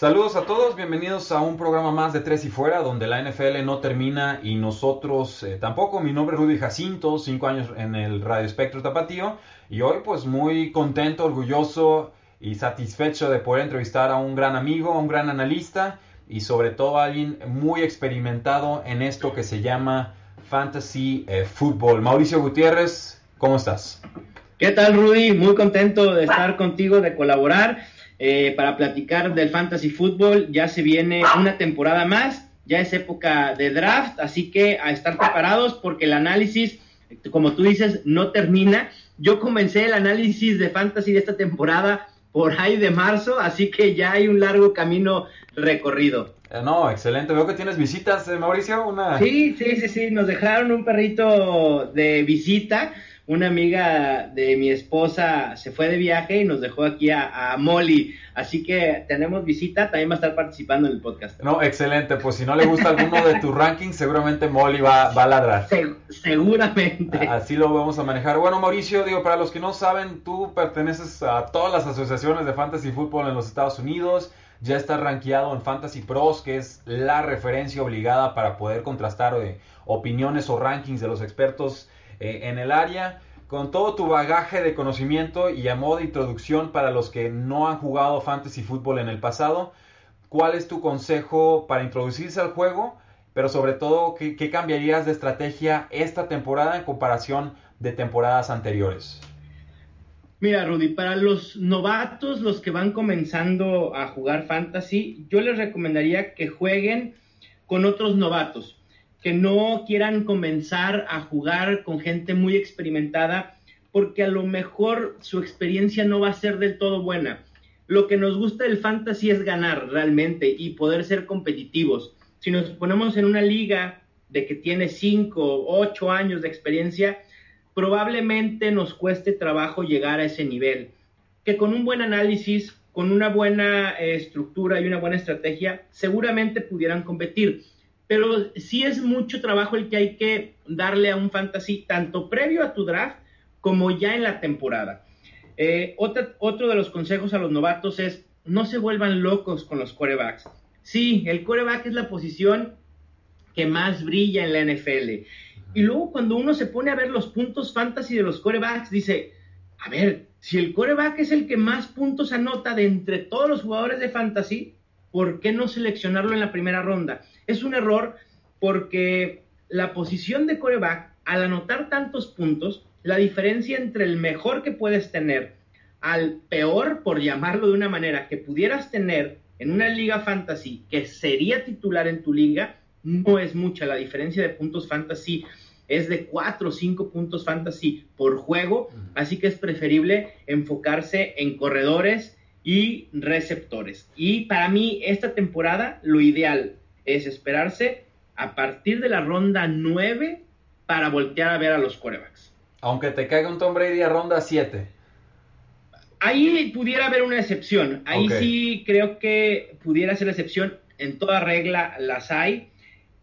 Saludos a todos, bienvenidos a un programa más de Tres y Fuera, donde la NFL no termina y nosotros eh, tampoco. Mi nombre es Rudy Jacinto, cinco años en el Radio Espectro Tapatío, y hoy pues muy contento, orgulloso y satisfecho de poder entrevistar a un gran amigo, a un gran analista y sobre todo a alguien muy experimentado en esto que se llama Fantasy eh, Football. Mauricio Gutiérrez, ¿cómo estás? ¿Qué tal Rudy? Muy contento de estar contigo, de colaborar eh, para platicar del fantasy fútbol. Ya se viene una temporada más, ya es época de draft, así que a estar preparados porque el análisis, como tú dices, no termina. Yo comencé el análisis de fantasy de esta temporada por ahí de marzo, así que ya hay un largo camino recorrido. Eh, no, excelente. Veo que tienes visitas, eh, Mauricio. Una... Sí, sí, sí, sí. Nos dejaron un perrito de visita una amiga de mi esposa se fue de viaje y nos dejó aquí a, Molly. Así que tenemos visita, también va a estar participando en el podcast. No, excelente. Pues si no le gusta alguno de tus rankings, seguramente Molly va, a ladrar. seguramente. Así lo vamos a manejar. Bueno, Mauricio, digo, para los que no saben, tú perteneces a todas las asociaciones de fantasy fútbol en los Estados Unidos. Ya estás rankeado en Fantasy Pros, que es la referencia obligada para poder contrastar eh, opiniones o rankings de los expertos eh, en el área. Con todo tu bagaje de conocimiento y a modo de introducción para los que no han jugado fantasy fútbol en el pasado, ¿cuál es tu consejo para introducirse al juego? Pero sobre todo, ¿qué, ¿qué, cambiarías de estrategia esta temporada en comparación de temporadas anteriores? Mira, Rudy, para los novatos, los que van comenzando a jugar fantasy, yo les recomendaría que jueguen con otros novatos que no quieran comenzar a jugar con gente muy experimentada, porque a lo mejor su experiencia no va a ser del todo buena. Lo que nos gusta del fantasy es ganar realmente y poder ser competitivos. Si nos ponemos en una liga de que tiene 5 o 8 años de experiencia, probablemente nos cueste trabajo llegar a ese nivel. Que con un buen análisis, con una buena eh, estructura y una buena estrategia, seguramente pudieran competir pero sí es mucho trabajo el que hay que darle a un fantasy, tanto previo a tu draft como ya en la temporada. Eh, otro de los consejos a los novatos es no se vuelvan locos con los corebacks. Sí, el coreback es la posición que más brilla en la NFL. Y luego cuando uno se pone a ver los puntos fantasy de los corebacks, dice, a ver, si el coreback es el que más puntos anota de entre todos los jugadores de fantasy, ¿por qué no seleccionarlo en la primera ronda? es un error porque la posición de coreback, al anotar tantos puntos, la diferencia entre el mejor que puedes tener al peor, por llamarlo de una manera, que pudieras tener en una liga fantasy que sería titular en tu liga, no es mucha. La diferencia de puntos fantasy es de 4 o 5 puntos fantasy por juego, así que es preferible enfocarse en corredores y receptores. Y para mí esta temporada lo ideal es esperarse a partir de la ronda 9 para voltear a ver a los corebacks. Aunque te caiga un Tom Brady a ronda 7. Ahí pudiera haber una excepción. Ahí sí creo que pudiera ser excepción. En toda regla las hay.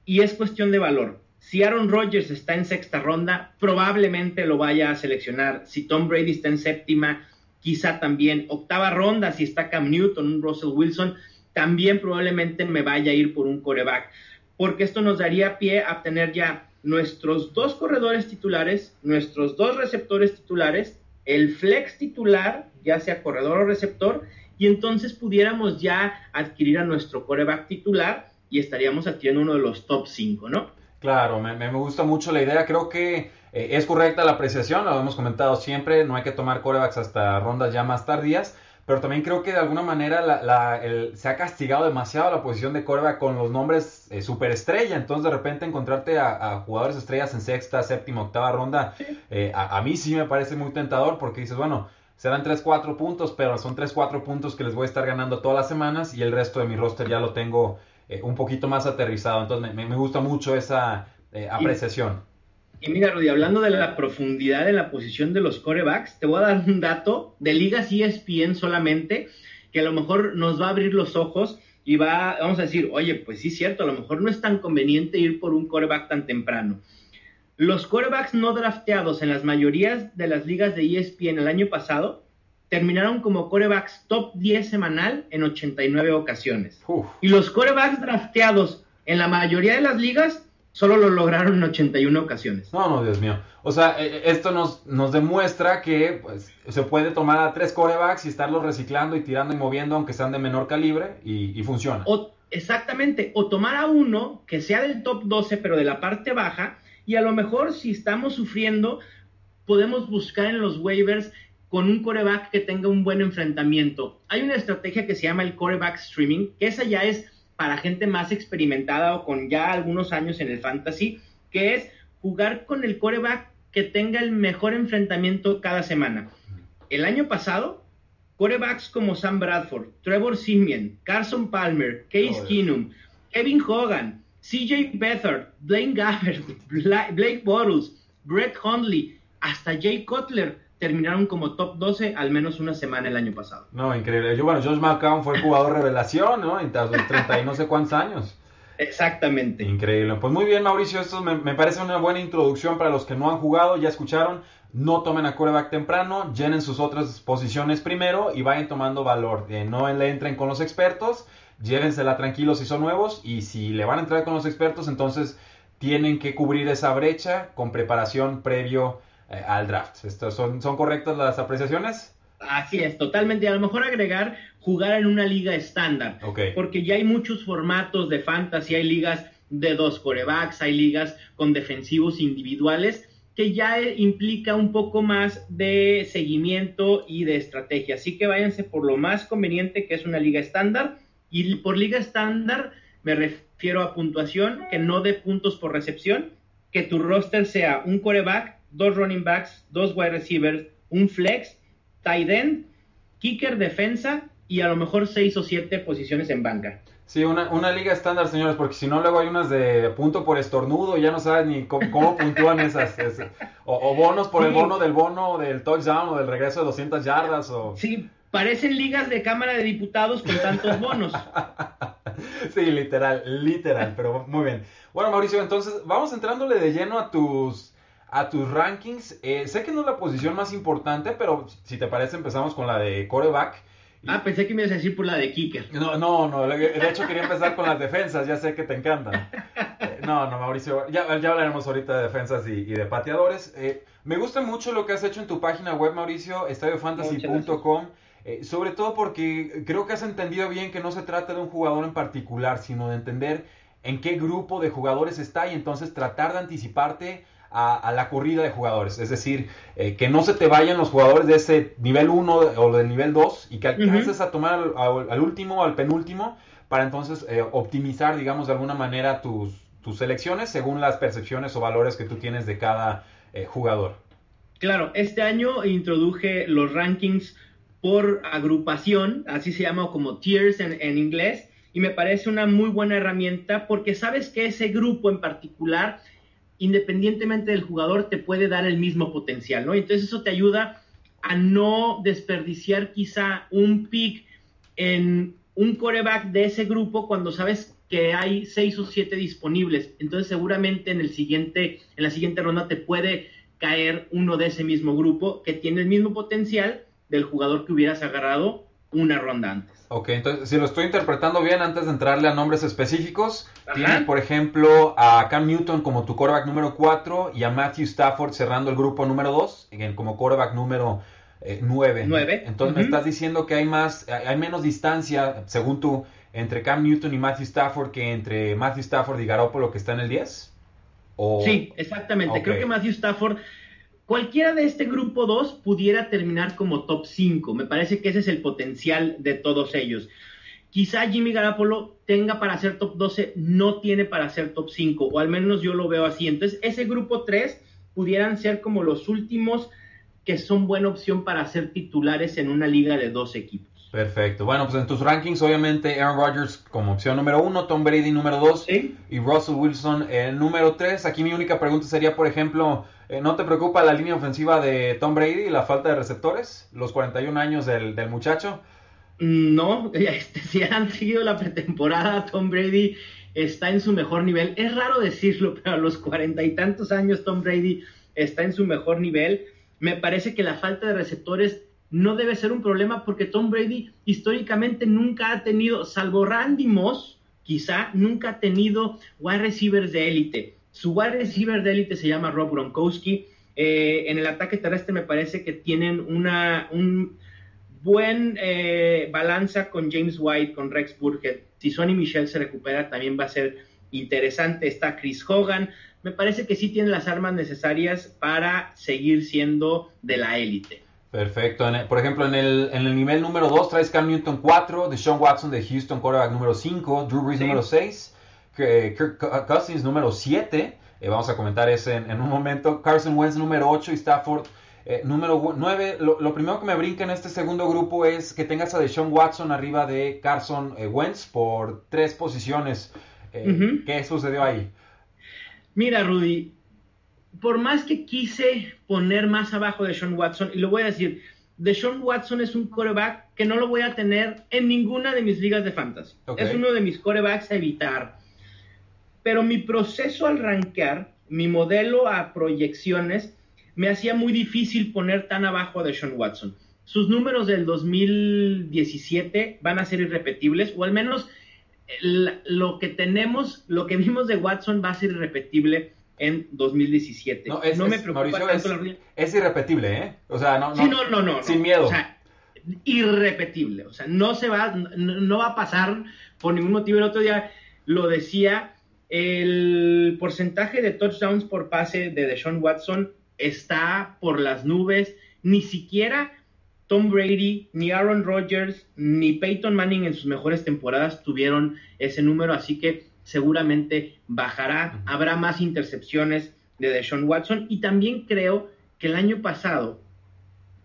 Y es cuestión de valor. Si Aaron Rodgers está en sexta ronda, probablemente lo vaya a seleccionar. Si Tom Brady está en séptima, quizá también. Octava ronda, si está Cam Newton, un Russell Wilson, también probablemente me vaya a ir por un coreback, porque esto nos daría pie a tener ya nuestros dos corredores titulares, nuestros dos receptores titulares, el flex titular, ya sea corredor o receptor, y entonces pudiéramos ya adquirir a nuestro coreback titular y estaríamos adquiriendo uno de los top 5, ¿no? Claro, me, me, gusta mucho la idea. Creo que eh, es correcta la apreciación, lo hemos comentado siempre, no hay que tomar corebacks hasta rondas ya más tardías pero también creo que de alguna manera se ha castigado demasiado la posición de coreback con los nombres eh, superestrella. Entonces, de repente, encontrarte a, jugadores estrellas en sexta, séptima, octava ronda, eh, a, mí sí me parece muy tentador porque dices, bueno, serán 3-4 puntos, pero son 3-4 puntos que les voy a estar ganando todas las semanas y el resto de mi roster ya lo tengo eh, un poquito más aterrizado. Entonces, me, gusta mucho esa apreciación. Y mira, Rudy, hablando de la profundidad de la posición de los corebacks, te voy a dar un dato de ligas ESPN solamente, que a lo mejor nos va a abrir los ojos y va, vamos a decir, oye, pues sí, cierto, a lo mejor no es tan conveniente ir por un coreback tan temprano. Los corebacks no drafteados en las mayorías de las ligas de ESPN el año pasado terminaron como corebacks top 10 semanal en 89 ocasiones. Y los corebacks drafteados en la mayoría de las ligas solo lo lograron en 81 ocasiones. No, no, Dios mío. O sea, e, e, esto nos, nos demuestra que pues, se puede tomar a tres corebacks y estarlos reciclando y tirando y moviendo, aunque sean de menor calibre, y, funciona. exactamente. O tomar a uno que sea del top 12, pero de la parte baja, y a lo mejor si estamos sufriendo, podemos buscar en los waivers con un coreback que tenga un buen enfrentamiento. Hay una estrategia que se llama el coreback streaming, que esa ya es para gente más experimentada o con ya algunos años en el fantasy, que es jugar con el coreback que tenga el mejor enfrentamiento cada semana. El año pasado, corebacks como Sam Bradford, Trevor Simeon, Carson Palmer, Case Keenum, Kevin Hogan, CJ Beathard, Blaine Gabbert, Blake Bottles, Brett Hundley, hasta Jay Cutler terminaron como top 12 al menos una semana el año pasado. No, increíble. Yo, bueno, Josh McCown fue el jugador revelación, ¿no? En los 30 y no sé cuántos años. Exactamente. Increíble. Pues muy bien, Mauricio. Esto me, parece una buena introducción para los que no han jugado. Ya escucharon. No tomen a quarterback temprano. Llenen sus otras posiciones primero y vayan tomando valor. Eh, no le entren con los expertos. Llévensela tranquilos si son nuevos. Y si le van a entrar con los expertos, entonces tienen que cubrir esa brecha con preparación previo eh, al draft. ¿Esto, son, ¿Son correctas las apreciaciones? Así es, totalmente. A lo mejor agregar jugar en una liga estándar. Porque ya hay muchos formatos de fantasy, hay ligas de dos corebacks, hay ligas con defensivos individuales que ya implica un poco más de seguimiento y de estrategia. Así que váyanse por lo más conveniente que es una liga estándar. Y por liga estándar me refiero a puntuación que no dé puntos por recepción, que tu roster sea un coreback dos running backs, dos wide receivers, un flex, tight end, kicker, defensa y a lo mejor seis o siete posiciones en banca. Sí, una, una liga estándar, señores, porque si no luego hay unas de punto por estornudo, ya no sabes ni cómo, puntúan esas. o, bonos por el bono del bono del touchdown o del regreso de 200 yardas. O... Sí, parecen ligas de Cámara de Diputados con tantos bonos. sí, literal, literal, pero muy bien. Bueno, Mauricio, entonces vamos entrándole de lleno a tus a tus rankings. Eh, sé que no es la posición más importante, pero si te parece empezamos con la de coreback. Ah, pensé que me ibas a decir por la de kicker. No, no, no. De hecho quería empezar con las defensas. Ya sé que te encantan. Eh, no, no, Mauricio. Ya, ya hablaremos ahorita de defensas y, de pateadores. Eh, me gusta mucho lo que has hecho en tu página web, Mauricio, estadiofantasy.com. sobre todo porque creo que has entendido bien que no se trata de un jugador en particular, sino de entender en qué grupo de jugadores está y entonces tratar de anticiparte a, la corrida de jugadores. Es decir, eh, que no se te vayan los jugadores de ese nivel 1 o del nivel 2 y que alcances a tomar al, último o al penúltimo para entonces eh, optimizar, digamos, de alguna manera tus, tus selecciones según las percepciones o valores que tú tienes de cada eh, jugador. Claro, este año introduje los rankings por agrupación, así se llama como tiers en, en inglés, y me parece una muy buena herramienta porque sabes que ese grupo en particular independientemente del jugador, te puede dar el mismo potencial, ¿no? Entonces eso te ayuda a no desperdiciar quizá un pick en un coreback de ese grupo cuando sabes que hay seis o siete disponibles. Entonces seguramente en el siguiente, en la siguiente ronda te puede caer uno de ese mismo grupo que tiene el mismo potencial del jugador que hubieras agarrado una ronda antes. Ok, entonces si lo estoy interpretando bien, antes de entrarle a nombres específicos, tienes por ejemplo a Cam Newton como tu quarterback número 4 y a Matthew Stafford cerrando el grupo número 2 como quarterback número 9. Eh, entonces me estás diciendo que hay más, hay menos distancia, según tú, entre Cam Newton y Matthew Stafford que entre Matthew Stafford y Garoppolo que está en el 10. Sí, exactamente. Creo que Matthew Stafford Cualquiera de este grupo 2 pudiera terminar como top 5. Me parece que ese es el potencial de todos ellos. Quizá Jimmy Garapolo tenga para ser top 12, no tiene para ser top 5, o al menos yo lo veo así. Entonces, ese grupo 3 pudieran ser como los últimos que son buena opción para ser titulares en una liga de dos equipos. Perfecto. Bueno, pues en tus rankings, obviamente, Aaron Rodgers como opción número uno, Tom Brady número dos y Russell Wilson el número tres. Aquí mi única pregunta sería, por ejemplo, eh, ¿no te preocupa la línea ofensiva de Tom Brady y la falta de receptores? Los 41 años del, muchacho. No, este, si han seguido la pretemporada, Tom Brady está en su mejor nivel. Es raro decirlo, pero a los cuarenta y tantos años Tom Brady está en su mejor nivel. Me parece que la falta de receptores no debe ser un problema porque Tom Brady históricamente nunca ha tenido, salvo Randy Moss, quizá nunca ha tenido wide receivers de élite. Su wide receiver de élite se llama Rob Gronkowski. Eh, en el ataque terrestre me parece que tienen una un buen eh, balanza con James White, con Rex Burkhead. Si Sonny Michel se recupera, también va a ser interesante. Está Chris Hogan. Me parece que sí tiene las armas necesarias para seguir siendo de la élite. Perfecto. por ejemplo, en el, en el nivel número 2 traes Cam Newton 4, Deshaun Watson de Houston, quarterback número 5, Drew Brees número 6, Kirk Cousins número 7, eh, vamos a comentar ese en, un momento, Carson Wentz número 8 y Stafford eh, número 9. Lo, primero que me brinca en este segundo grupo es que tengas a Deshaun Watson arriba de Carson eh, Wentz por tres posiciones. ¿Qué sucedió ahí? Mira, Rudy, por más que quise poner más abajo de Sean Watson, y lo voy a decir, de Sean Watson es un coreback que no lo voy a tener en ninguna de mis ligas de fantasy. Es uno de mis corebacks a evitar. Pero mi proceso al rankear, mi modelo a proyecciones, me hacía muy difícil poner tan abajo de Sean Watson. Sus números del 2017 van a ser irrepetibles, o al menos lo que tenemos, lo que vimos de Watson va a ser irrepetible en 2017. No, es, me preocupa tanto es, es, irrepetible, ¿eh? O sea, no, no, no, no, sin miedo. O sea, irrepetible. O sea, no se va, no, va a pasar por ningún motivo. El otro día lo decía, el porcentaje de touchdowns por pase de Deshaun Watson está por las nubes. Ni siquiera Tom Brady, ni Aaron Rodgers, ni Peyton Manning en sus mejores temporadas tuvieron ese número, así que seguramente bajará, habrá más intercepciones de Deshaun Watson y también creo que el año pasado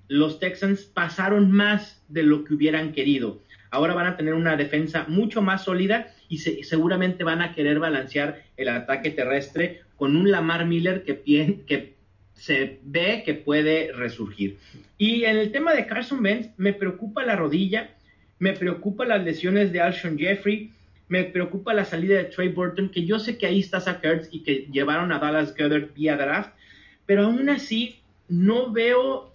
los Texans pasaron más de lo que hubieran querido. Ahora van a tener una defensa mucho más sólida y seguramente van a querer balancear el ataque terrestre con un Lamar Miller que, que se ve que puede resurgir. Y en el tema de Carson Wentz, me preocupa la rodilla, me preocupa las lesiones de Alshon Jeffrey, me preocupa la salida de Trey Burton, que yo sé que ahí está Zach y que llevaron a Dallas Goddard vía draft, pero aún así no veo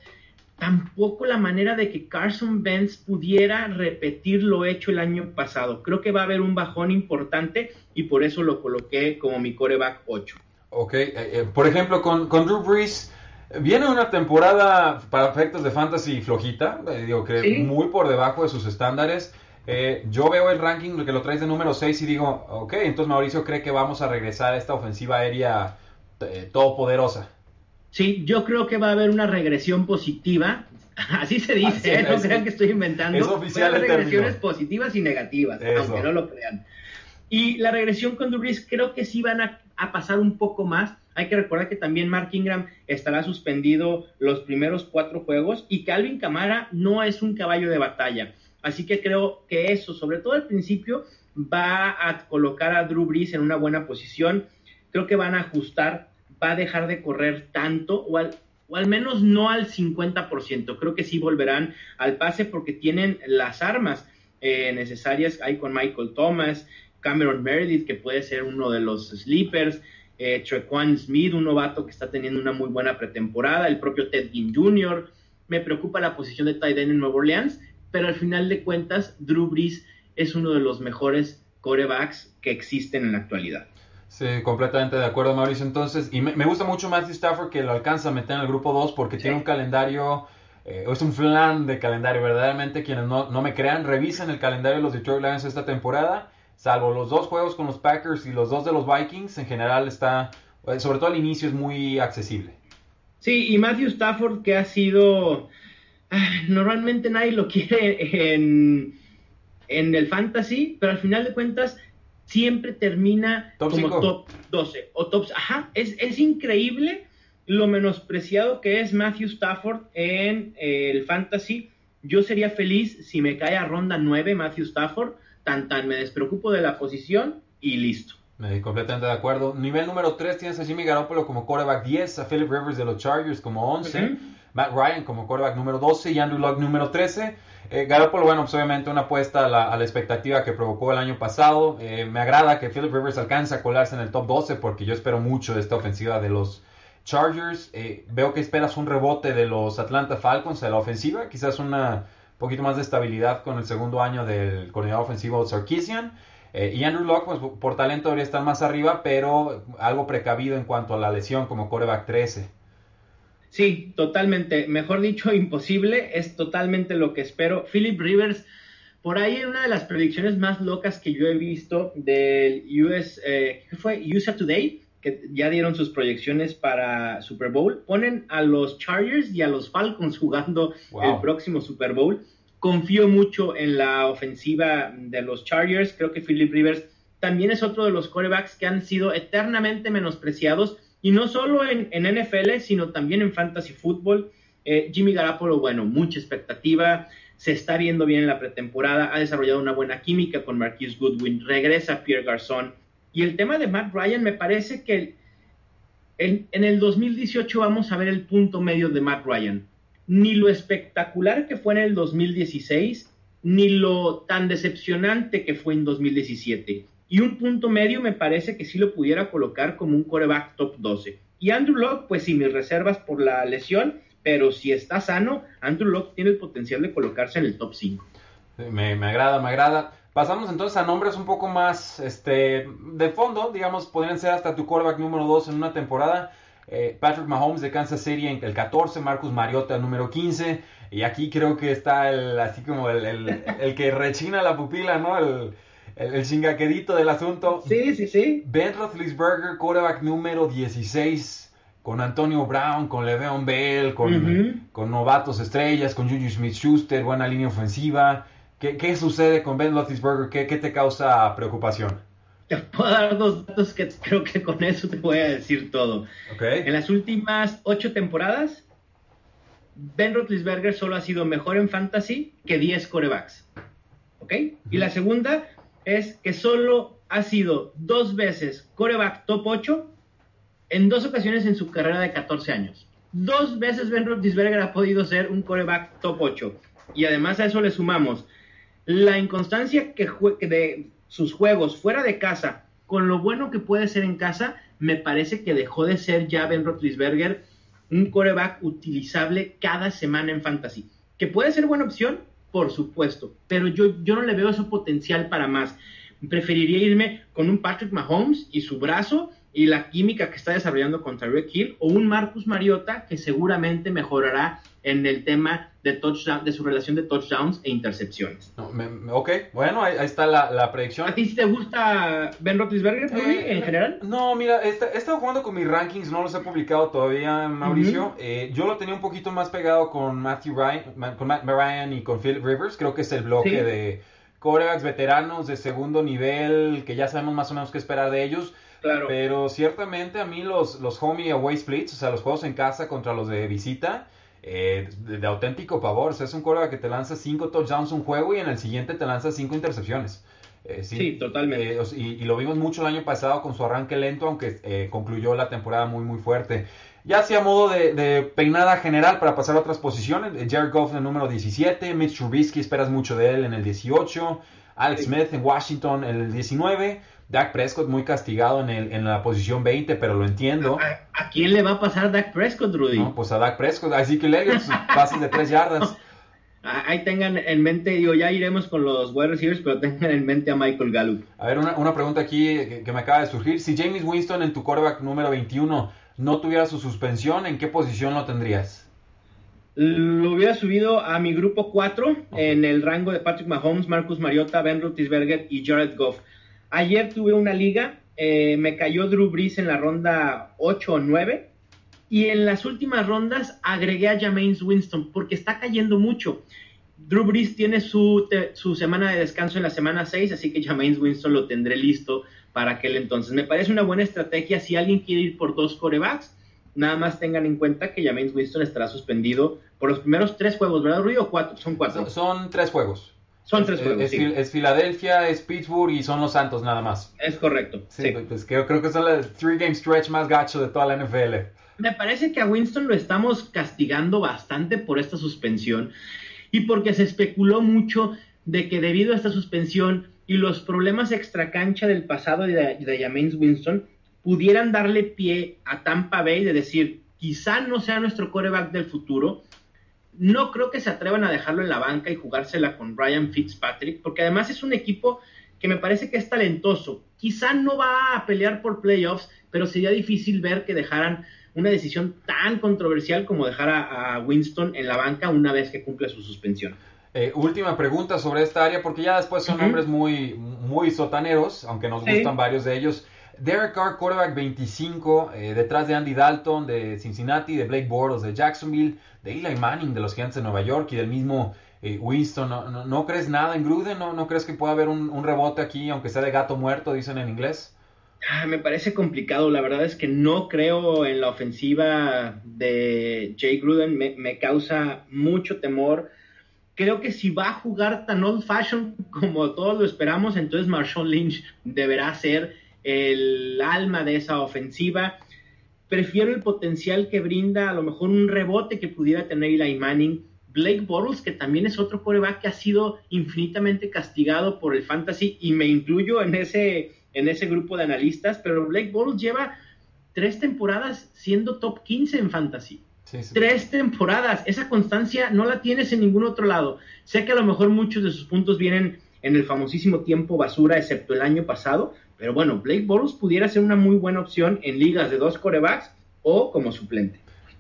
tampoco la manera de que Carson Wentz pudiera repetir lo hecho el año pasado. Creo que va a haber un bajón importante y por eso lo coloqué como mi coreback 8. Ok, eh, eh, por ejemplo, con, con Drew Brees, viene una temporada para efectos de fantasy flojita, eh, digo que muy por debajo de sus estándares. Yo veo el ranking que lo traes de número 6 y digo, ok, entonces Mauricio cree que vamos a regresar a esta ofensiva aérea todopoderosa. Sí, yo creo que va a haber una regresión positiva. Así se dice, ¿eh? no crean que estoy inventando. Es oficial va regresiones positivas y negativas, aunque no lo crean. Y la regresión con Dubris creo que sí van a, a, pasar un poco más. Hay que recordar que también Mark Ingram estará suspendido los primeros cuatro juegos y Calvin Camara no es un caballo de batalla. Así que creo que eso, sobre todo al principio, va a colocar a Drew Brees en una buena posición. Creo que van a ajustar, va a dejar de correr tanto, o al, menos no al 50%. Creo que sí volverán al pase porque tienen las armas eh, necesarias. Hay con Michael Thomas, Cameron Meredith, que puede ser uno de los sleepers. Eh, Trequan Smith, un novato que está teniendo una muy buena pretemporada, el propio Ted Ginn Jr. Me preocupa la posición de tight en Nueva Orleans, pero al final de cuentas, Drew Brees es uno de los mejores corebacks que existen en la actualidad. Sí, completamente de acuerdo, Mauricio. Entonces, y me, gusta mucho Matthew Stafford que lo alcanza a meter en el grupo 2 porque tiene un calendario, eh, es un flan de calendario. Verdaderamente, quienes no, no me crean, revisen el calendario de los Detroit Lions esta temporada. Salvo los dos juegos con los Packers y los dos de los Vikings, en general está, eh, sobre todo al inicio, es muy accesible. Sí, y Matthew Stafford que ha sido normalmente nadie lo quiere en, en el fantasy, pero al final de cuentas siempre termina como top 12 o top... Ajá, es, es, increíble lo menospreciado que es Matthew Stafford en eh, el fantasy. Yo sería feliz si me cae a ronda 9 Matthew Stafford, tan tan me despreocupo de la posición y listo. Me completamente de acuerdo. Nivel número 3 tienes a Jimmy Garoppolo como quarterback 10, a Philip Rivers de los Chargers como 11. Matt Ryan como quarterback número 12 y Andrew Luck número 13. Eh, Garoppolo, bueno, pues obviamente una apuesta a la, expectativa que provocó el año pasado. Eh, me agrada que Philip Rivers alcance a colarse en el top 12 porque yo espero mucho de esta ofensiva de los Chargers. Eh, veo que esperas un rebote de los Atlanta Falcons a la ofensiva, quizás una poquito más de estabilidad con el segundo año del coordinador ofensivo Sarkisian. Eh, y Andrew Locke, pues, por talento debería estar más arriba, pero algo precavido en cuanto a la lesión como coreback 13. Sí, totalmente. Mejor dicho, imposible. Es totalmente lo que espero. Philip Rivers, por ahí una de las predicciones más locas que yo he visto del US, eh, ¿qué fue? USA Today, que ya dieron sus proyecciones para Super Bowl. Ponen a los Chargers y a los Falcons jugando el próximo Super Bowl. Confío mucho en la ofensiva de los Chargers. Creo que Philip Rivers también es otro de los quarterbacks que han sido eternamente menospreciados y no solo en, NFL, sino también en fantasy football. Eh, Jimmy Garapolo, bueno, mucha expectativa, se está viendo bien en la pretemporada, ha desarrollado una buena química con Marquise Goodwin, regresa Pierre Garzón. Y el tema de Matt Ryan, me parece que en, en el 2018 vamos a ver el punto medio de Matt Ryan. Ni lo espectacular que fue en el 2016, ni lo tan decepcionante que fue en 2017 y un punto medio me parece que sí lo pudiera colocar como un coreback top 12. Y Andrew Locke, pues sí, mis reservas por la lesión, pero si está sano, Andrew Locke tiene el potencial de colocarse en el top 5. Me, agrada, me agrada. Pasamos entonces a nombres un poco más este, de fondo, digamos, podrían ser hasta tu quarterback número 2 en una temporada. Eh, Patrick Mahomes de Kansas City en el 14, Marcus Mariota número 15, y aquí creo que está el, así como el, el, el que rechina la pupila, ¿no? El, el, chingaquedito del asunto. Sí, sí, sí. Ben Roethlisberger, quarterback número 16, con Antonio Brown, con Le'Veon Bell, con, con novatos estrellas, con Juju Smith-Schuster, buena línea ofensiva. ¿Qué, ¿Qué, sucede con Ben Roethlisberger? ¿Qué, ¿Qué te causa preocupación? Te puedo dar dos datos que creo que con eso te voy a decir todo. Okay. En las últimas ocho temporadas, Ben Roethlisberger solo ha sido mejor en fantasy que 10 corebacks. ¿Ok? Y la segunda, es que solo ha sido dos veces coreback top 8 en dos ocasiones en su carrera de 14 años. Dos veces Ben Roethlisberger ha podido ser un coreback top 8. Y además a eso le sumamos la inconstancia que de sus juegos fuera de casa, con lo bueno que puede ser en casa, me parece que dejó de ser ya Ben Roethlisberger un coreback utilizable cada semana en fantasy. Que puede ser buena opción, por supuesto, pero yo, yo no le veo ese potencial para más. Preferiría irme con un Patrick Mahomes y su brazo y la química que está desarrollando contra Rick Hill o un Marcus Mariota que seguramente mejorará en el tema de touchdown, de su relación de touchdowns e intercepciones. ok, bueno, ahí, está la, predicción. ¿A ti te gusta Ben Roethlisberger eh, en general? No, mira, he, estado jugando con mis rankings, no los he publicado todavía, Mauricio. Eh, yo lo tenía un poquito más pegado con Matthew Ryan, con Matt Ryan y con Philip Rivers. Creo que es el bloque de corebacks veteranos de segundo nivel que ya sabemos más o menos qué esperar de ellos. Claro. Pero ciertamente a mí los, los homie away splits, o sea, los juegos en casa contra los de visita, eh, de, auténtico pavor. O sea, es un coreback que te lanza cinco touchdowns un juego y en el siguiente te lanza cinco intercepciones. Eh, sí, totalmente. Eh, y, lo vimos mucho el año pasado con su arranque lento, aunque concluyó la temporada muy, muy fuerte. Ya a modo de, peinada general para pasar a otras posiciones, Jared Goff en el número 17, Mitch Trubisky esperas mucho de él en el 18, Alex Smith en Washington en el 19, Dak Prescott muy castigado en, el, en la posición 20, pero lo entiendo. ¿A, quién le va a pasar Dak Prescott, Rudy? No, pues a Dak Prescott, así que le pases de 3 yardas. Ahí tengan en mente, digo, ya iremos con los wide receivers, pero tengan en mente a Michael Gallup. A ver, una, pregunta aquí que, que, me acaba de surgir. Si James Winston en tu quarterback número 21 no tuviera su suspensión, ¿en qué posición lo tendrías? Lo hubiera subido a mi grupo 4 en el rango de Patrick Mahomes, Marcus Mariota, Ben Roethlisberger y Jared Goff. Ayer tuve una liga, eh, me cayó Drew Brees en la ronda 8 o 9 y en las últimas rondas agregué a Jameis Winston porque está cayendo mucho. Drew Brees tiene su, su semana de descanso en la semana 6, así que Jameis Winston lo tendré listo para aquel entonces. Me parece una buena estrategia si alguien quiere ir por dos corebacks. Nada más tengan en cuenta que James Winston estará suspendido por los primeros tres juegos, ¿verdad, Ruido? ¿O cuatro? Son cuatro. Son, tres juegos. Son tres juegos. Es, es, Filadelfia, es Pittsburgh y son los Santos nada más. Es correcto. Sí, pues creo, creo que son el three game stretch más gacho de toda la NFL. Me parece que a Winston lo estamos castigando bastante por esta suspensión y porque se especuló mucho de que debido a esta suspensión y los problemas extracancha del pasado de, de James Winston pudieran darle pie a Tampa Bay de decir, quizá no sea nuestro coreback del futuro. No creo que se atrevan a dejarlo en la banca y jugársela con Ryan Fitzpatrick, porque además es un equipo que me parece que es talentoso. Quizá no va a pelear por playoffs, pero sería difícil ver que dejaran una decisión tan controversial como dejar a, Winston en la banca una vez que cumple su suspensión. Eh, última pregunta sobre esta área, porque ya después son nombres muy, muy sotaneros, aunque nos gustan varios de ellos. Derek Carr, quarterback 25, eh, detrás de Andy Dalton de Cincinnati, de Blake Bortles de Jacksonville, de Eli Manning de los Giants de Nueva York y del mismo eh, Winston. ¿No, crees nada en Gruden? ¿No, ¿No crees que pueda haber un, rebote aquí, aunque sea de gato muerto, dicen en inglés? Ah, me parece complicado. La verdad es que no creo en la ofensiva de Jay Gruden. Me, causa mucho temor. Creo que si va a jugar tan old fashion como todos lo esperamos, entonces Marshawn Lynch deberá ser el alma de esa ofensiva. Prefiero el potencial que brinda a lo mejor un rebote que pudiera tener Eli Manning. Blake Bortles, que también es otro coreback que ha sido infinitamente castigado por el fantasy y me incluyo en ese, en ese grupo de analistas, pero Blake Bortles lleva tres temporadas siendo top 15 en fantasy. Tres temporadas. Esa constancia no la tienes en ningún otro lado. Sé que a lo mejor muchos de sus puntos vienen en el famosísimo tiempo basura, excepto el año pasado, pero bueno, Blake Bortles pudiera ser una muy buena opción en ligas de dos corebacks o como suplente.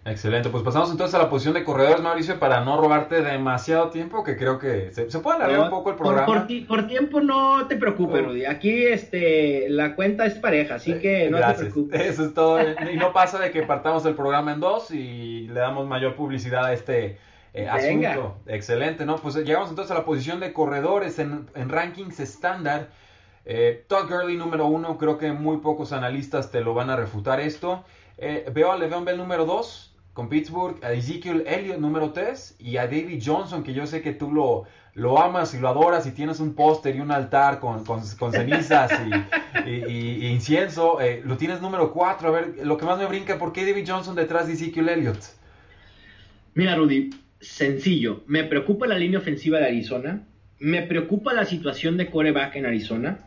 Excelente, pues pasamos entonces a la posición de corredores, Mauricio, para no robarte demasiado tiempo, que creo que se, puede alargar un poco el programa. Por, tiempo no te preocupes, Rudy. Aquí este, la cuenta es pareja, así que no te preocupes. Eso es todo. y no pasa de que partamos el programa en dos y le damos mayor publicidad a este eh, asunto. Excelente, ¿no? Pues llegamos entonces a la posición de corredores en, en rankings estándar. Eh, Todd Gurley número uno, creo que muy pocos analistas te lo van a refutar esto. Eh, veo a Le'Veon Bell número dos con Pittsburgh, a Ezekiel Elliott número tres y a David Johnson, que yo sé que tú lo, lo amas y lo adoras y tienes un póster y un altar con, con, cenizas y, incienso. Eh, lo tienes número cuatro. A ver, lo que más me brinca, ¿por qué David Johnson detrás de Ezekiel Elliott? Mira, Rudy, sencillo. Me preocupa la línea ofensiva de Arizona. Me preocupa la situación de coreback en Arizona.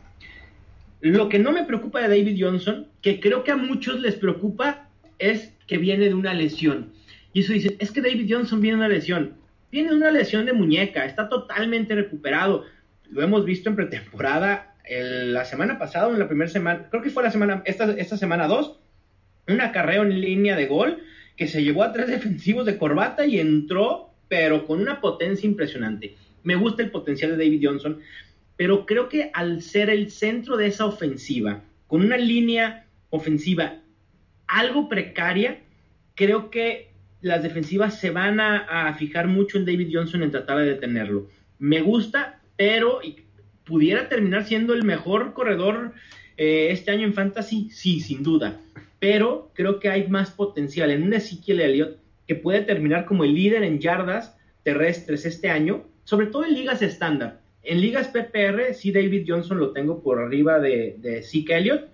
Lo que no me preocupa de David Johnson, que creo que a muchos les preocupa, es que viene de una lesión. Y eso dicen, es que David Johnson viene de una lesión. Viene de una lesión de muñeca, está totalmente recuperado. Lo hemos visto en pretemporada la semana pasada, en la primera semana, creo que fue la semana, esta, esta semana 2, un acarreo en línea de gol que se llevó a tres defensivos de corbata y entró, pero con una potencia impresionante. Me gusta el potencial de David Johnson pero creo que al ser el centro de esa ofensiva, con una línea ofensiva algo precaria, creo que las defensivas se van a, fijar mucho en David Johnson en tratar de detenerlo. Me gusta, pero pudiera terminar siendo el mejor corredor eh, este año en Fantasy, sí, sin duda. Pero creo que hay más potencial en un Ezekiel Elliott que puede terminar como el líder en yardas terrestres este año, sobre todo en ligas estándar. En ligas PPR, sí David Johnson lo tengo por arriba de, de Zeke Elliott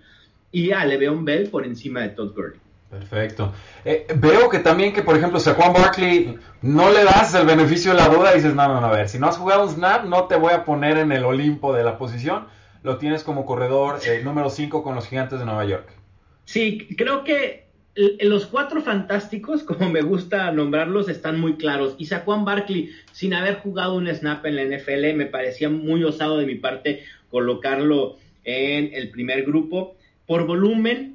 y a Le'Veon Bell por encima de Todd Gurley. Perfecto. Eh, veo que también que, por ejemplo, si a Juan Barkley no le das el beneficio de la duda y dices, no, no, no, a ver, si no has jugado un snap, no te voy a poner en el Olimpo de la posición. Lo tienes como corredor eh, número 5 con los gigantes de Nueva York. Sí, creo que los cuatro fantásticos, como me gusta nombrarlos, están muy claros. Y Saquon Barkley, sin haber jugado un snap en la NFL, me parecía muy osado de mi parte colocarlo en el primer grupo. Por volumen,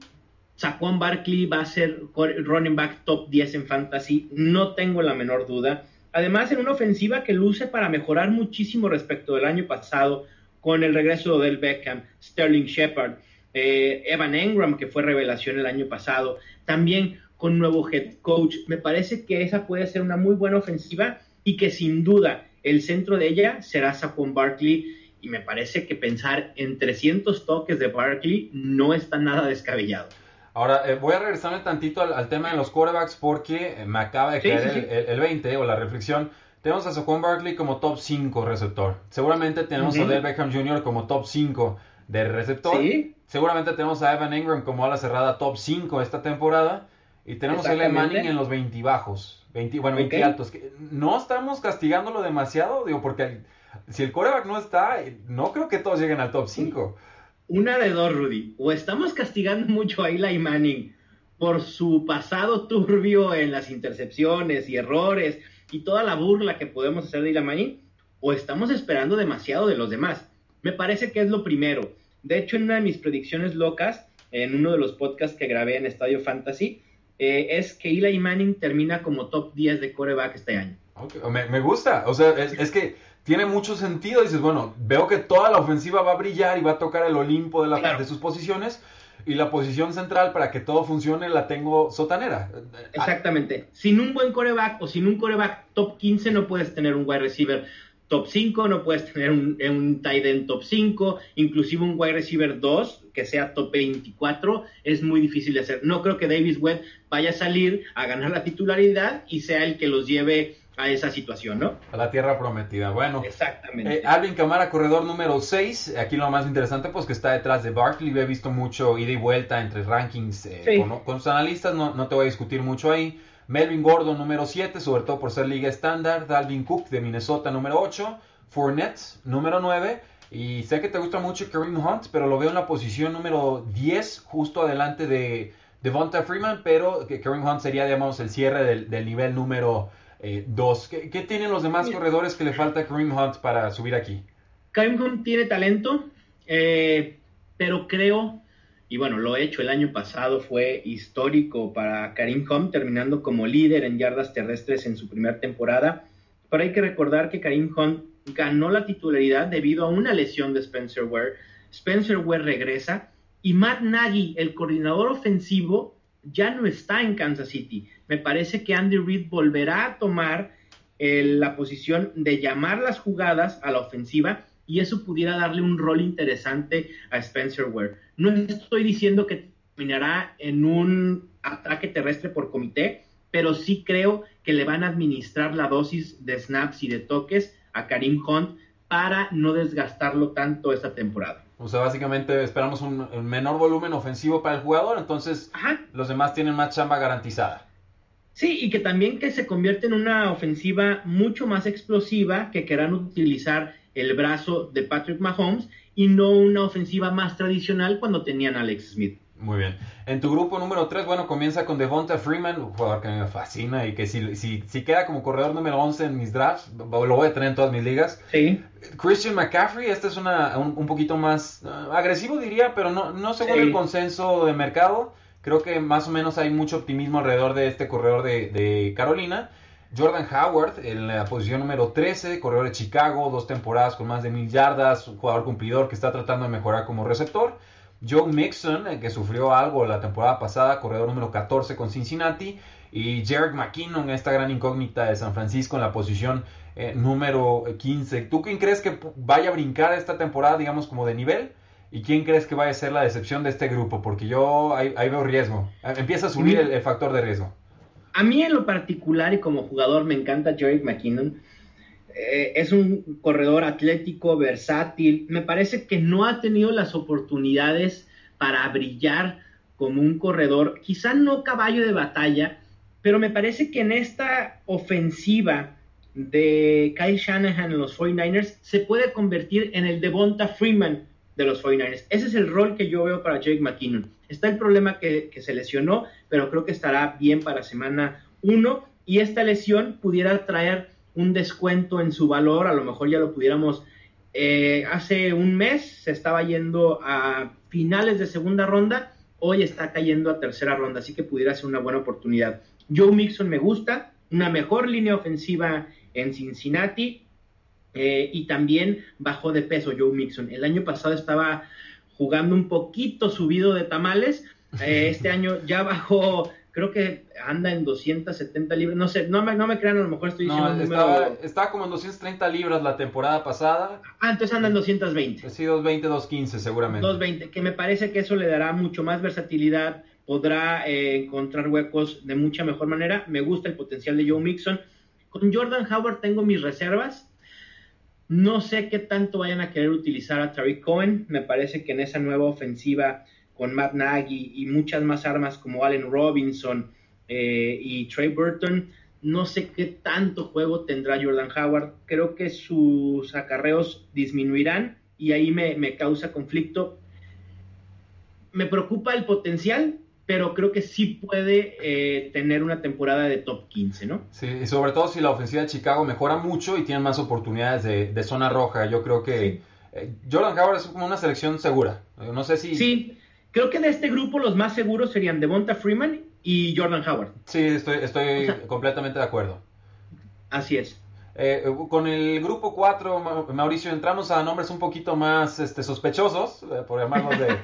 Saquon Barkley va a ser running back top 10 en fantasy, no tengo la menor duda. Además, en una ofensiva que luce para mejorar muchísimo respecto del año pasado, con el regreso del Beckham, Sterling Shepard. Eh, Evan Engram, que fue revelación el año pasado, también con nuevo head coach. Me parece que esa puede ser una muy buena ofensiva y que sin duda el centro de ella será Saquon Barkley. Y me parece que pensar en 300 toques de Barkley no está nada descabellado. Ahora, eh, voy a regresarme tantito al, tema de los quarterbacks porque me acaba de caer El, 20 o la reflexión. Tenemos a Saquon Barkley como top 5 receptor. Seguramente tenemos a Del Beckham Jr. como top 5 de receptor. Seguramente tenemos a Evan Ingram como ala cerrada top 5 esta temporada. Y tenemos a Eli Manning en los 20 bajos. 20, bueno, 20 altos. No estamos castigándolo demasiado, digo, porque si el coreback no está, no creo que todos lleguen al top 5. una de dos, Rudy. O estamos castigando mucho a Eli Manning por su pasado turbio en las intercepciones y errores y toda la burla que podemos hacer de Eli Manning, o estamos esperando demasiado de los demás. Me parece que es lo primero. De hecho, en una de mis predicciones locas, en uno de los podcasts que grabé en Estadio Fantasy, eh, es que Eli Manning termina como top 10 de coreback este año. Me, gusta, o sea, es, que tiene mucho sentido. Dices, bueno, veo que toda la ofensiva va a brillar y va a tocar el Olimpo de, la, de sus posiciones y la posición central para que todo funcione la tengo sotanera. Exactamente. Sin un buen coreback o sin un coreback top 15 no puedes tener un wide receiver top 5, no puedes tener un, un tight end top 5, inclusive un wide receiver 2 que sea top 24, es muy difícil de hacer. No creo que Davis Webb vaya a salir a ganar la titularidad y sea el que los lleve a esa situación, ¿no? A la tierra prometida. Bueno, exactamente. Eh, Alvin Camara, corredor número 6. Aquí lo más interesante, pues que está detrás de Barkley. He visto mucho ida y vuelta entre rankings eh, con, con, sus analistas. No, no te voy a discutir mucho ahí. Melvin Gordon número 7, sobre todo por ser liga estándar. Dalvin Cook de Minnesota número 8. Fournette número 9. Y sé que te gusta mucho Kareem Hunt, pero lo veo en la posición número 10, justo adelante de Devonta Freeman. Pero que Kareem Hunt sería, digamos, el cierre del, nivel número 2. Eh, ¿Qué, tienen los demás corredores que le falta a Kareem Hunt para subir aquí? Kareem Hunt tiene talento, eh, pero creo y bueno, lo hecho el año pasado fue histórico para Karim Hunt, terminando como líder en yardas terrestres en su primera temporada. Pero hay que recordar que Karim Hunt ganó la titularidad debido a una lesión de Spencer Ware. Spencer Ware regresa y Matt Nagy, el coordinador ofensivo, ya no está en Kansas City. Me parece que Andy Reid volverá a tomar eh, la posición de llamar las jugadas a la ofensiva y eso pudiera darle un rol interesante a Spencer Ware. No estoy diciendo que terminará en un ataque terrestre por comité, pero sí creo que le van a administrar la dosis de snaps y de toques a Karim Hunt para no desgastarlo tanto esta temporada. O sea, básicamente esperamos un, menor volumen ofensivo para el jugador, entonces los demás tienen más chamba garantizada. Sí, y que también que se convierte en una ofensiva mucho más explosiva que querrán utilizar el brazo de Patrick Mahomes y no una ofensiva más tradicional cuando tenían a Alex Smith. Muy bien. En tu grupo número 3, bueno, comienza con Devonta Freeman, un jugador que me fascina y que si, si, si, queda como corredor número 11 en mis drafts, lo voy a tener en todas mis ligas. Sí. Christian McCaffrey, este es una, un, poquito más uh, agresivo, diría, pero no, no según el consenso de mercado. Creo que más o menos hay mucho optimismo alrededor de este corredor de, de Carolina. Jordan Howard en la posición número 13, corredor de Chicago, dos temporadas con más de mil yardas, un jugador cumplidor que está tratando de mejorar como receptor. Joe Mixon, que sufrió algo la temporada pasada, corredor número 14 con Cincinnati. Y Jared McKinnon, esta gran incógnita de San Francisco en la posición eh, número 15. ¿Tú quién crees que vaya a brincar esta temporada, digamos, como de nivel? ¿Y quién crees que vaya a ser la decepción de este grupo? Porque yo ahí, veo riesgo. Empieza a subir el factor de riesgo. A mí en lo particular y como jugador me encanta Jerry McKinnon. Eh, es un corredor atlético, versátil. Me parece que no ha tenido las oportunidades para brillar como un corredor, quizá no caballo de batalla, pero me parece que en esta ofensiva de Kyle Shanahan en los 49ers se puede convertir en el Devonta Freeman de los 49ers. Ese es el rol que yo veo para Jake McKinnon. Está el problema que, se lesionó, pero creo que estará bien para semana 1 y esta lesión pudiera traer un descuento en su valor, a lo mejor ya lo pudiéramos, eh, hace un mes se estaba yendo a finales de segunda ronda, hoy está cayendo a tercera ronda, así que pudiera ser una buena oportunidad. Joe Mixon me gusta, una mejor línea ofensiva en Cincinnati, eh, y también bajó de peso Joe Mixon. El año pasado estaba jugando un poquito subido de tamales. Eh, este año ya bajó, creo que anda en 270 libras. No sé, no me, no me crean, a lo mejor estoy diciendo estaba, estaba, como en 230 libras la temporada pasada. Ah, entonces anda en 220. Sí, 220, 215 seguramente. 220, que me parece que eso le dará mucho más versatilidad. Podrá eh, encontrar huecos de mucha mejor manera. Me gusta el potencial de Joe Mixon. Con Jordan Howard tengo mis reservas no sé qué tanto vayan a querer utilizar a Tariq Cohen. Me parece que en esa nueva ofensiva con Matt Nagy y muchas más armas como Allen Robinson eh, y Trey Burton, no sé qué tanto juego tendrá Jordan Howard. Creo que sus acarreos disminuirán y ahí me, causa conflicto. me preocupa el potencial, pero creo que sí puede eh, tener una temporada de top 15, ¿no? Sí, y sobre todo si la ofensiva de Chicago mejora mucho y tiene más oportunidades de, zona roja. Yo creo que eh, Jordan Howard es como una selección segura. No sé si... Sí, creo que de este grupo los más seguros serían Devonta Freeman y Jordan Howard. Sí, estoy, estoy completamente de acuerdo. Así es. Eh, con el grupo 4, Mauricio, entramos a nombres un poquito más este, sospechosos, eh, por llamarlos de,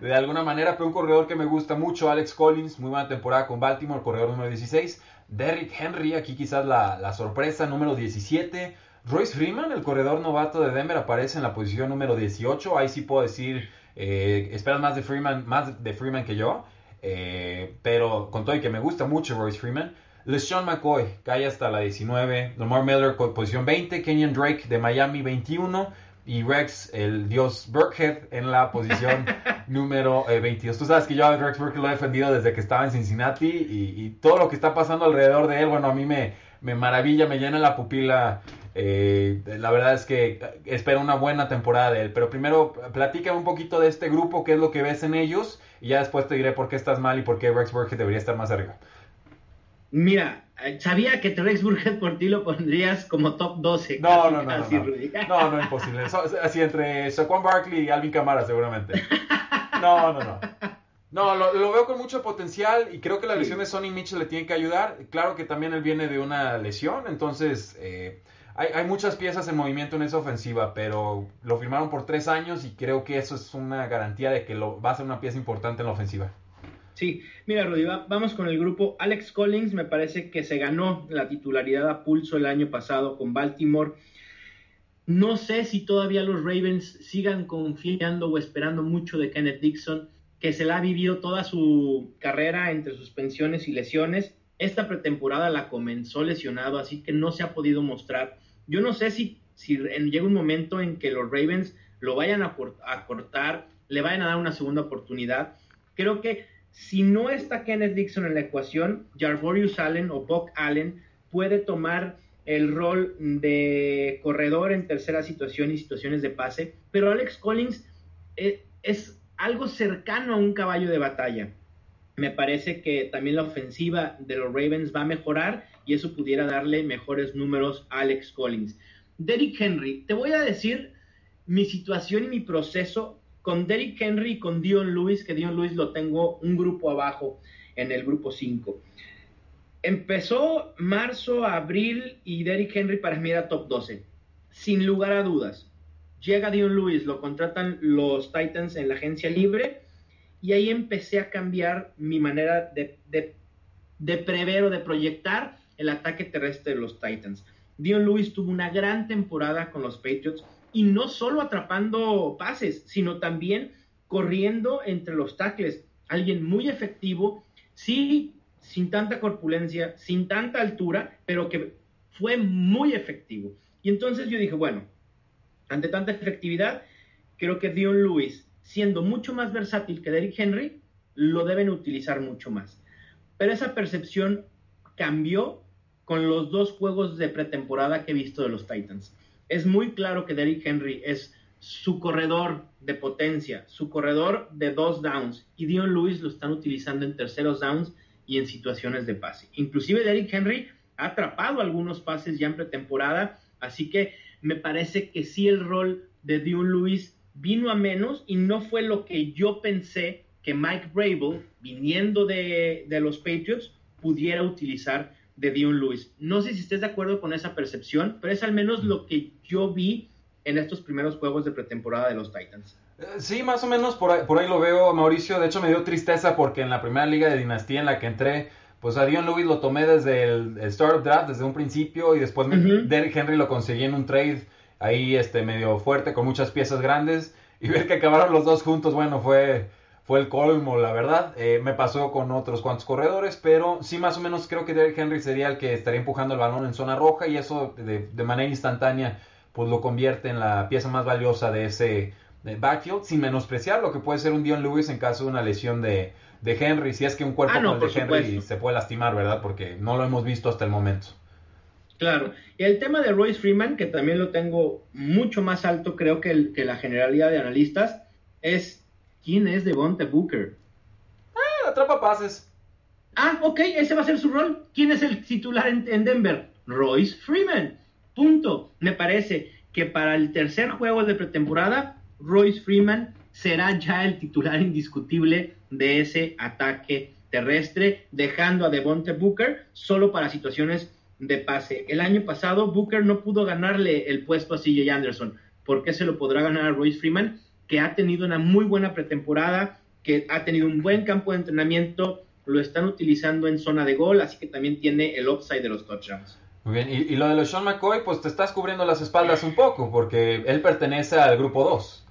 de, alguna manera, pero un corredor que me gusta mucho, Alex Collins, muy buena temporada con Baltimore, corredor número 16. Derrick Henry, aquí quizás la, la sorpresa, número 17. Royce Freeman, el corredor novato de Denver, aparece en la posición número 18. Ahí sí puedo decir, eh, esperas más de Freeman, más de Freeman que yo. Eh, pero con todo y que me gusta mucho Royce Freeman. LeSean McCoy cae hasta la 19. Lamar Miller con posición 20. Kenyon Drake de Miami 21. Y Rex, el dios Burkhead, en la posición número 22. Eh, Tú sabes que yo a Rex Burkhead lo he defendido desde que estaba en Cincinnati. Y, todo lo que está pasando alrededor de él, bueno, a mí me, me maravilla, me llena la pupila. Eh, la verdad es que espero una buena temporada de él. Pero primero, platícame un poquito de este grupo, qué es lo que ves en ellos. Y ya después te diré por qué estás mal y por qué Rex Burkhead debería estar más arriba. Mira, sabía que Rex Burkhead por ti lo pondrías como top 12. No, no, no, no, no. no, imposible. así entre Saquon Barkley y Alvin Kamara seguramente. No, no, no. No, lo, veo con mucho potencial y creo que la lesión de Sonny Mitchell le tiene que ayudar. Claro que también él viene de una lesión, entonces eh, hay, hay, muchas piezas en movimiento en esa ofensiva, pero lo firmaron por tres años y creo que eso es una garantía de que lo, va a ser una pieza importante en la ofensiva. Sí, mira Rudy, vamos con el grupo. Alex Collins me parece que se ganó la titularidad a pulso el año pasado con Baltimore. No sé si todavía los Ravens sigan confiando o esperando mucho de Kenneth Dixon, que se la ha vivido toda su carrera entre suspensiones y lesiones. Esta pretemporada la comenzó lesionado, así que no se ha podido mostrar. Yo no sé si, llega un momento en que los Ravens lo vayan a, a cortar, le vayan a dar una segunda oportunidad. Creo que si no está Kenneth Dixon en la ecuación, Jarvorius Allen o Buck Allen puede tomar el rol de corredor en tercera situación y situaciones de pase, pero Alex Collins eh, es, algo cercano a un caballo de batalla. Me parece que también la ofensiva de los Ravens va a mejorar y eso pudiera darle mejores números a Alex Collins. Derrick Henry, te voy a decir mi situación y mi proceso con Derrick Henry y con Dion Lewis, que Dion Lewis lo tengo un grupo abajo en el grupo 5. Empezó marzo, abril y Derrick Henry para mí era top 12. Sin lugar a dudas. Llega Dion Lewis, lo contratan los Titans en la agencia libre y ahí empecé a cambiar mi manera de, de prever o de proyectar el ataque terrestre de los Titans. Dion Lewis tuvo una gran temporada con los Patriots y no solo atrapando pases, sino también corriendo entre los tackles. Alguien muy efectivo, sí, sin tanta corpulencia, sin tanta altura, pero que fue muy efectivo. Y entonces yo dije, bueno, ante tanta efectividad, creo que Dion Lewis, siendo mucho más versátil que Derrick Henry, lo deben utilizar mucho más. Pero esa percepción cambió con los dos juegos de pretemporada que he visto de los Titans es muy claro que Derrick Henry es su corredor de potencia, su corredor de dos downs, y Dion Lewis lo están utilizando en terceros downs y en situaciones de pase. Inclusive Derrick Henry ha atrapado algunos pases ya en pretemporada, así que me parece que sí el rol de Dion Lewis vino a menos y no fue lo que yo pensé que Mike Brable, viniendo de, de los Patriots, pudiera utilizar de Dion Lewis. No sé si estés de acuerdo con esa percepción, pero es al menos lo que yo vi en estos primeros juegos de pretemporada de los Titans. Eh, sí, más o menos por ahí, lo veo, Mauricio. De hecho, me dio tristeza porque en la primera liga de dinastía en la que entré, pues a Dion Lewis lo tomé desde el, Startup Draft, desde un principio, y después Derrick Henry lo conseguí en un trade ahí este medio fuerte, con muchas piezas grandes, y ver que acabaron los dos juntos, bueno, fue fue el colmo, la verdad. Eh, me pasó con otros cuantos corredores, pero sí más o menos creo que Derrick Henry sería el que estaría empujando el balón en zona roja y eso de, manera instantánea pues lo convierte en la pieza más valiosa de ese backfield, sin menospreciar lo que puede ser un Dion Lewis en caso de una lesión de, Henry, si es que un cuerpo ah, como el de Henry se puede lastimar, ¿verdad? Porque no lo hemos visto hasta el momento. Claro, y el tema de Royce Freeman, que también lo tengo mucho más alto, creo que, que la generalidad de analistas, es ¿Quién es Devonta Booker? Ah, atrapa pases. Ah, ok, ese va a ser su rol. ¿Quién es el titular en, Denver? Royce Freeman. Punto. Me parece que para el tercer juego de pretemporada, Royce Freeman será ya el titular indiscutible de ese ataque terrestre, dejando a Devonta Booker solo para situaciones de pase. El año pasado Booker no pudo ganarle el puesto a CJ Anderson. ¿Por qué se lo podrá ganar a Royce Freeman? Que ha tenido una muy buena pretemporada, que ha tenido un buen campo de entrenamiento, lo están utilizando en zona de gol, así que también tiene el upside de los touchdowns. Muy bien, y, lo de Sean McCoy, pues te estás cubriendo las espaldas un poco, porque él pertenece al grupo 2.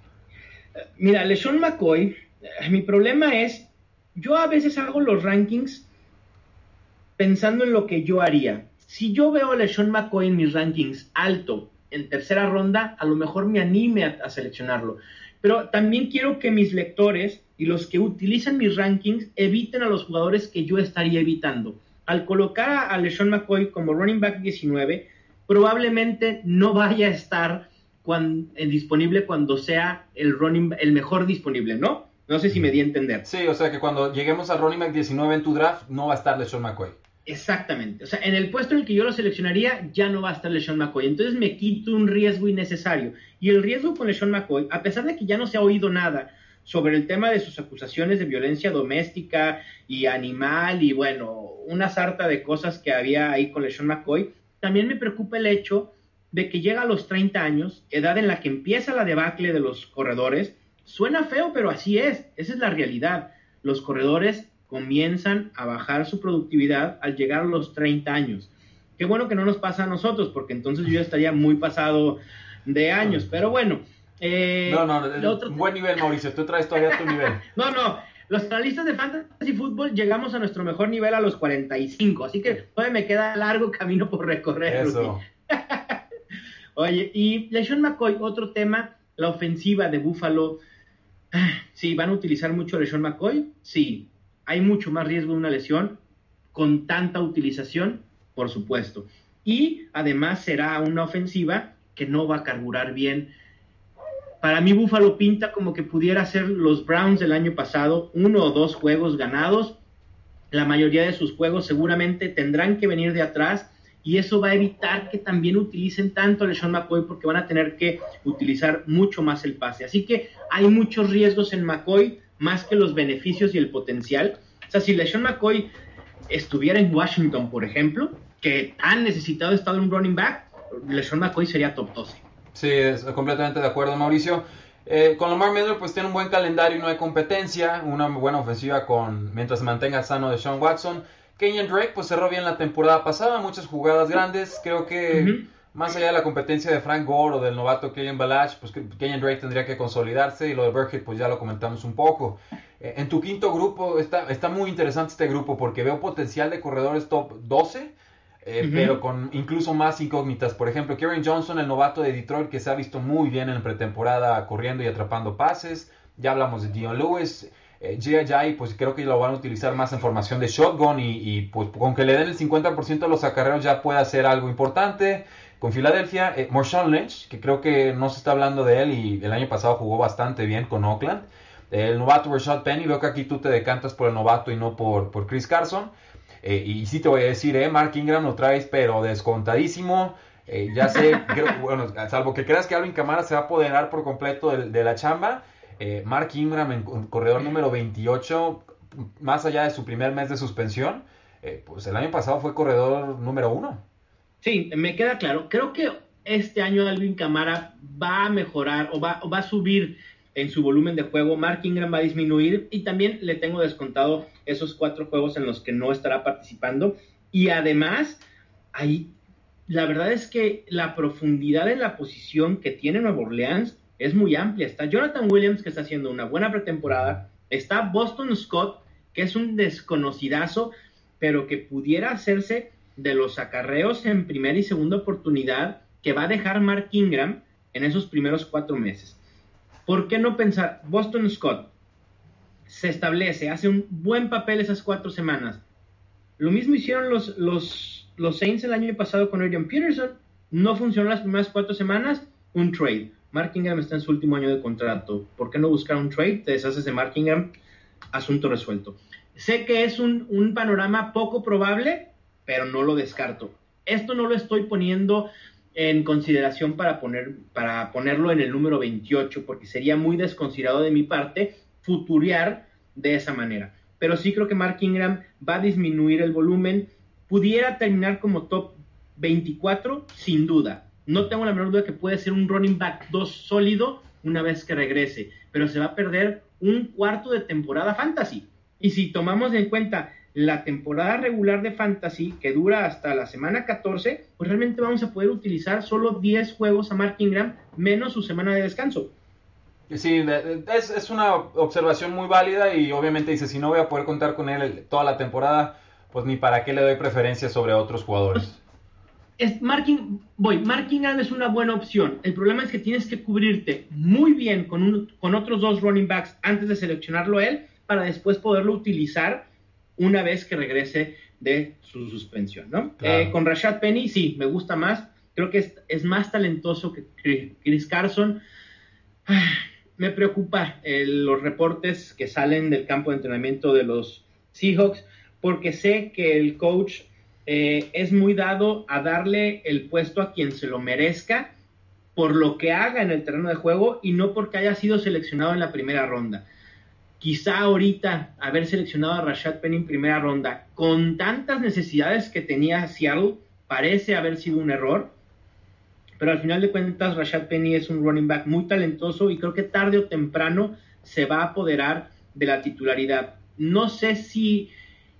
Mira, LeSean McCoy, eh, mi problema es, yo a veces hago los rankings pensando en lo que yo haría. Si yo veo a LeSean McCoy en mis rankings alto, en tercera ronda, a lo mejor me anime a seleccionarlo. Pero también quiero que mis lectores y los que utilizan mis rankings eviten a los jugadores que yo estaría evitando. Al colocar a LeSean McCoy como running back 19, probablemente no vaya a estar eh, disponible cuando sea el, running, el mejor disponible, ¿no? No sé si me di a entender. Sí, o sea que cuando lleguemos a running back 19 en tu draft, no va a estar LeSean McCoy. Exactamente. O sea, en el puesto en el que yo lo seleccionaría, ya no va a estar LeSean McCoy. Entonces me quito un riesgo innecesario. Y el riesgo con LeSean McCoy, a pesar de que ya no se ha oído nada sobre el tema de sus acusaciones de violencia doméstica y animal y bueno, una sarta de cosas que había ahí con LeSean McCoy, también me preocupa el hecho de que llega a los 30 años, edad en la que empieza la debacle de los corredores. Suena feo, pero así es, esa es la realidad. Los corredores comienzan a bajar su productividad al llegar a los 30 años. Qué bueno que no nos pasa a nosotros, porque entonces yo estaría muy pasado de años, pero bueno. Eh, no, no, buen nivel, Mauricio, tú traes todavía tu nivel. no, no, los analistas de Fantasy Football llegamos a nuestro mejor nivel a los 45, así que todavía me queda largo camino por recorrer. Eso. Oye, y LeSean McCoy, otro tema, la ofensiva de Buffalo. Sí, ¿van a utilizar mucho a LeSean McCoy? Sí, hay mucho más riesgo de una lesión con tanta utilización, por supuesto. Y además será una ofensiva que no va a carburar bien. Para mí Buffalo pinta como que pudiera ser los Browns del año pasado, uno o dos juegos ganados. La mayoría de sus juegos seguramente tendrán que venir de atrás y eso va a evitar que también utilicen tanto a LeSean McCoy porque van a tener que utilizar mucho más el pase. Así que hay muchos riesgos en McCoy más que los beneficios y el potencial. O sea, si LeSean McCoy estuviera en Washington, por ejemplo, que han necesitado estar un running back, LeSean McCoy sería top 12. Sí, es completamente de acuerdo, Mauricio. Eh, con Lamar Miller pues tiene un buen calendario y no hay competencia, una buena ofensiva con mientras se mantenga sano de Sean Watson. Kenyon Drake pues cerró bien la temporada pasada, muchas jugadas grandes, creo que más allá de la competencia de Frank Gore o del novato Kenyon Balach, pues Kenyon Drake tendría que consolidarse y lo de Burkhead pues ya lo comentamos un poco. Eh, en tu quinto grupo está, está muy interesante este grupo porque veo potencial de corredores top 12, eh, pero con incluso más incógnitas. Por ejemplo, Karen Johnson, el novato de Detroit que se ha visto muy bien en pretemporada corriendo y atrapando pases. Ya hablamos de Dion Lewis. Eh, G.I. pues creo que lo van a utilizar más en formación de shotgun y, pues con que le den el 50% de los acarreos ya puede hacer algo importante. Con Filadelfia, eh, Marshawn Lynch, que creo que no se está hablando de él y el año pasado jugó bastante bien con Oakland. El novato Rashad Penny, veo que aquí tú te decantas por el novato y no por, por Chris Carson. Eh, y sí te voy a decir, eh, Mark Ingram lo traes, pero descontadísimo. Eh, ya sé, bueno, salvo que creas que Alvin Camara se va a apoderar por completo de, la chamba. Eh, Mark Ingram en corredor número 28, más allá de su primer mes de suspensión, pues el año pasado fue corredor número uno. Sí, me queda claro. Creo que este año Alvin Camara va a mejorar o va, va a subir en su volumen de juego. Mark Ingram va a disminuir y también le tengo descontado esos cuatro juegos en los que no estará participando. Y además, ahí, la verdad es que la profundidad en la posición que tiene Nueva Orleans es muy amplia. Está Jonathan Williams, que está haciendo una buena pretemporada. Está Boston Scott, que es un desconocidazo, pero que pudiera hacerse de los acarreos en primera y segunda oportunidad que va a dejar Mark Ingram en esos primeros cuatro meses. ¿Por qué no pensar? Boston Scott se establece, hace un buen papel esas cuatro semanas. Lo mismo hicieron los, los, los Saints el año pasado con Adrian Peterson. No funcionó las primeras cuatro semanas, un trade. Mark Ingram está en su último año de contrato. ¿Por qué no buscar un trade? Te deshaces de Mark Ingram, asunto resuelto. Sé que es un, un panorama poco probable, pero no lo descarto. Esto no lo estoy poniendo en consideración para, poner, para ponerlo en el número 28, porque sería muy desconsiderado de mi parte futuriar de esa manera. Pero sí creo que Mark Ingram va a disminuir el volumen. Pudiera terminar como top 24, sin duda. No tengo la menor duda que puede ser un running back 2 sólido una vez que regrese, pero se va a perder un cuarto de temporada fantasy. Y si tomamos en cuenta la temporada regular de Fantasy, que dura hasta la semana 14, pues realmente vamos a poder utilizar solo 10 juegos a Mark Ingram, menos su semana de descanso. Sí, es, es, una observación muy válida y obviamente dice, si no voy a poder contar con él toda la temporada, pues ni para qué le doy preferencia sobre otros jugadores. Es, marking, voy, Mark Ingram es una buena opción. El problema es que tienes que cubrirte muy bien con, un, con otros dos running backs antes de seleccionarlo a él para después poderlo utilizar una vez que regrese de su suspensión, ¿no? Eh, con Rashad Penny, sí, me gusta más. Creo que es, más talentoso que Chris Carson. me preocupa eh, los reportes que salen del campo de entrenamiento de los Seahawks, porque sé que el coach eh, es muy dado a darle el puesto a quien se lo merezca por lo que haga en el terreno de juego y no porque haya sido seleccionado en la primera ronda quizá ahorita haber seleccionado a Rashad Penny en primera ronda con tantas necesidades que tenía Seattle parece haber sido un error. Pero al final de cuentas, Rashad Penny es un running back muy talentoso y creo que tarde o temprano se va a apoderar de la titularidad. No sé si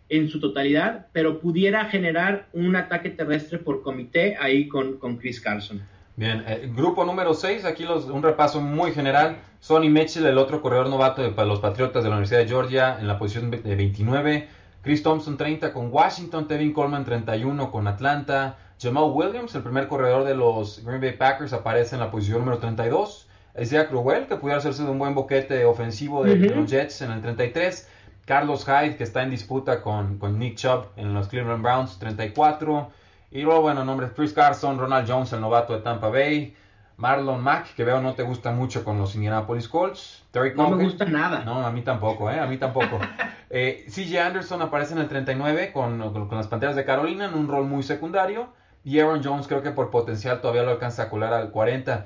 en su totalidad, pero pudiera generar un ataque terrestre por comité ahí con, con Chris Carson. Bien, eh, grupo número 6, aquí los, un repaso muy general. Sonny Mitchell, el otro corredor novato de los Patriotas de la Universidad de Georgia, en la posición de 29. Chris Thompson 30 con Washington, Tevin Coleman 31 con Atlanta. Jamal Williams, el primer corredor de los Green Bay Packers, aparece en la posición número 32. Isaiah Crowell, que pudiera hacerse de un buen boquete ofensivo de, los Jets en el 33. Carlos Hyde, que está en disputa con, con Nick Chubb en los Cleveland Browns, 34. Y luego, bueno, nombres Chris Carson, Ronald Jones, el novato de Tampa Bay, Marlon Mack, que veo no te gusta mucho con los Indianapolis Colts. Terry no me gusta nada. No, a mí tampoco, ¿eh? A mí tampoco. eh, CJ Anderson aparece en el 39 con, con, las Panteras de Carolina en un rol muy secundario. Y Aaron Jones creo que por potencial todavía lo alcanza a colar al 40.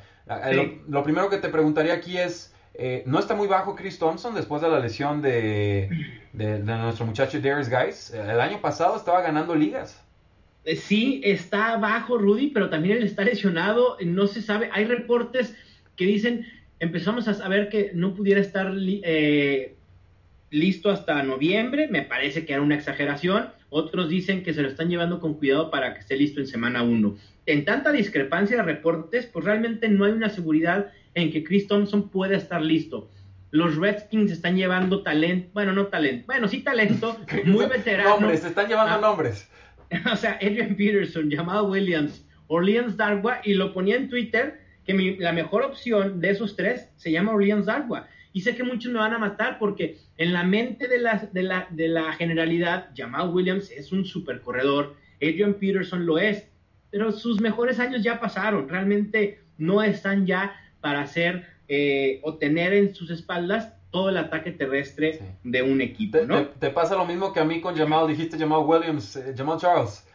Lo, primero que te preguntaría aquí es, eh, ¿no está muy bajo Chris Thompson después de la lesión de, de, de nuestro muchacho Darius Guys? El año pasado estaba ganando ligas. Eh, sí está bajo Rudy, pero también él está lesionado, no se sabe, hay reportes que dicen, empezamos a saber que no pudiera estar eh, listo hasta noviembre, me parece que era una exageración, otros dicen que se lo están llevando con cuidado para que esté listo en semana 1. En tanta discrepancia de reportes, pues realmente no hay una seguridad en que Chris Thompson pueda estar listo. Los Redskins están llevando talento, bueno, no talento, bueno, sí talento, muy veterano. Nombres, se están llevando nombres. o sea, Adrian Peterson, Jamal Williams, Orleans Darwa, y lo ponía en Twitter que la mejor opción de esos tres se llama Orleans Darwa. Y sé que muchos me van a matar porque en la mente de la, de la, de la generalidad, Jamal Williams es un super corredor, Adrian Peterson lo es, pero sus mejores años ya pasaron, realmente no están ya para hacer eh, o tener en sus espaldas todo el ataque terrestre de un equipo, ¿no? Te, pasa lo mismo que a mí con Jamal, dijiste Jamal Williams, eh, Jamal Charles.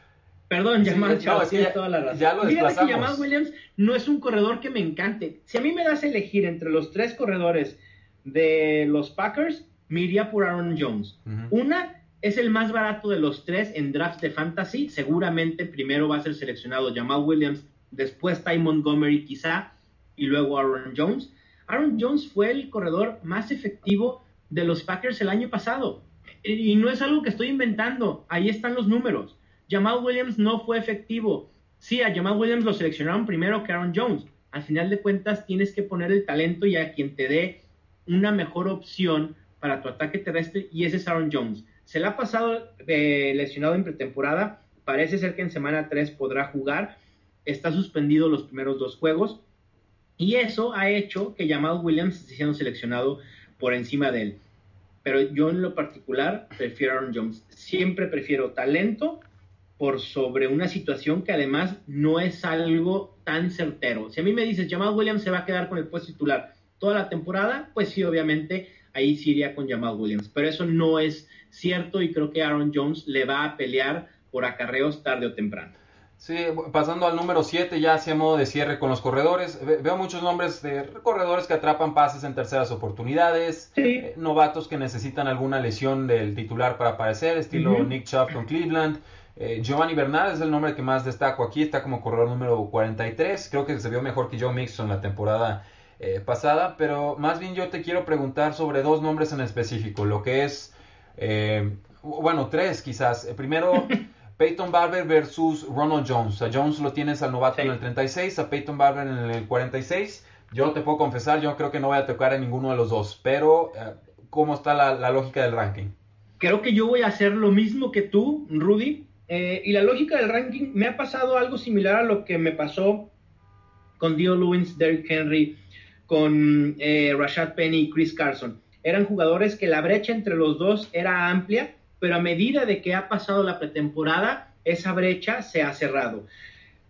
Perdón, Jamal Charles, tienes ya, toda la razón. Ya lo Fíjate que Jamal Williams no es un corredor que me encante. Si a mí me das a elegir entre los tres corredores de los Packers, me iría por Aaron Jones. Una es el más barato de los tres en draft de fantasy. Seguramente primero va a ser seleccionado Jamal Williams, después Ty Montgomery quizá, y luego Aaron Jones. Aaron Jones fue el corredor más efectivo de los Packers el año pasado. Y no es algo que estoy inventando, ahí están los números. Jamal Williams no fue efectivo. Sí, a Jamal Williams lo seleccionaron primero que Aaron Jones. Al final de cuentas tienes que poner el talento y a quien te dé una mejor opción para tu ataque terrestre y ese es Aaron Jones. Se le ha pasado eh, lesionado en pretemporada, parece ser que en semana 3 podrá jugar, está suspendido los primeros dos juegos, y eso ha hecho que Jamal Williams esté siendo seleccionado por encima de él. Pero yo en lo particular prefiero a Aaron Jones. Siempre prefiero talento por sobre una situación que además no es algo tan certero. Si a mí me dices, Jamal Williams se va a quedar con el puesto titular toda la temporada, pues sí, obviamente ahí sí iría con Jamal Williams, pero eso no es cierto y creo que Aaron Jones le va a pelear por acarreos tarde o temprano. Sí, pasando al número 7, ya hacia modo de cierre con los corredores. Veo muchos nombres de corredores que atrapan pases en terceras oportunidades, eh, novatos que necesitan alguna lesión del titular para aparecer, estilo Nick Chubb con Cleveland. Eh, Giovanni Bernal es el nombre que más destaco aquí, está como corredor número 43. Creo que se vio mejor que Joe Mixon la temporada eh, pasada, pero más bien yo te quiero preguntar sobre dos nombres en específico, lo que es, bueno, tres quizás. primero. Peyton Barber versus Ronald Jones. A Jones lo tienes al novato en el 36, a Peyton Barber en el 46. Yo te puedo confesar, yo creo que no voy a tocar a ninguno de los dos, pero eh, ¿cómo está la, lógica del ranking? Creo que yo voy a hacer lo mismo que tú, Rudy. Eh, y la lógica del ranking me ha pasado algo similar a lo que me pasó con Dio Lewis, Derrick Henry, con eh, Rashad Penny y Chris Carson. Eran jugadores que la brecha entre los dos era amplia pero a medida de que ha pasado la pretemporada, esa brecha se ha cerrado.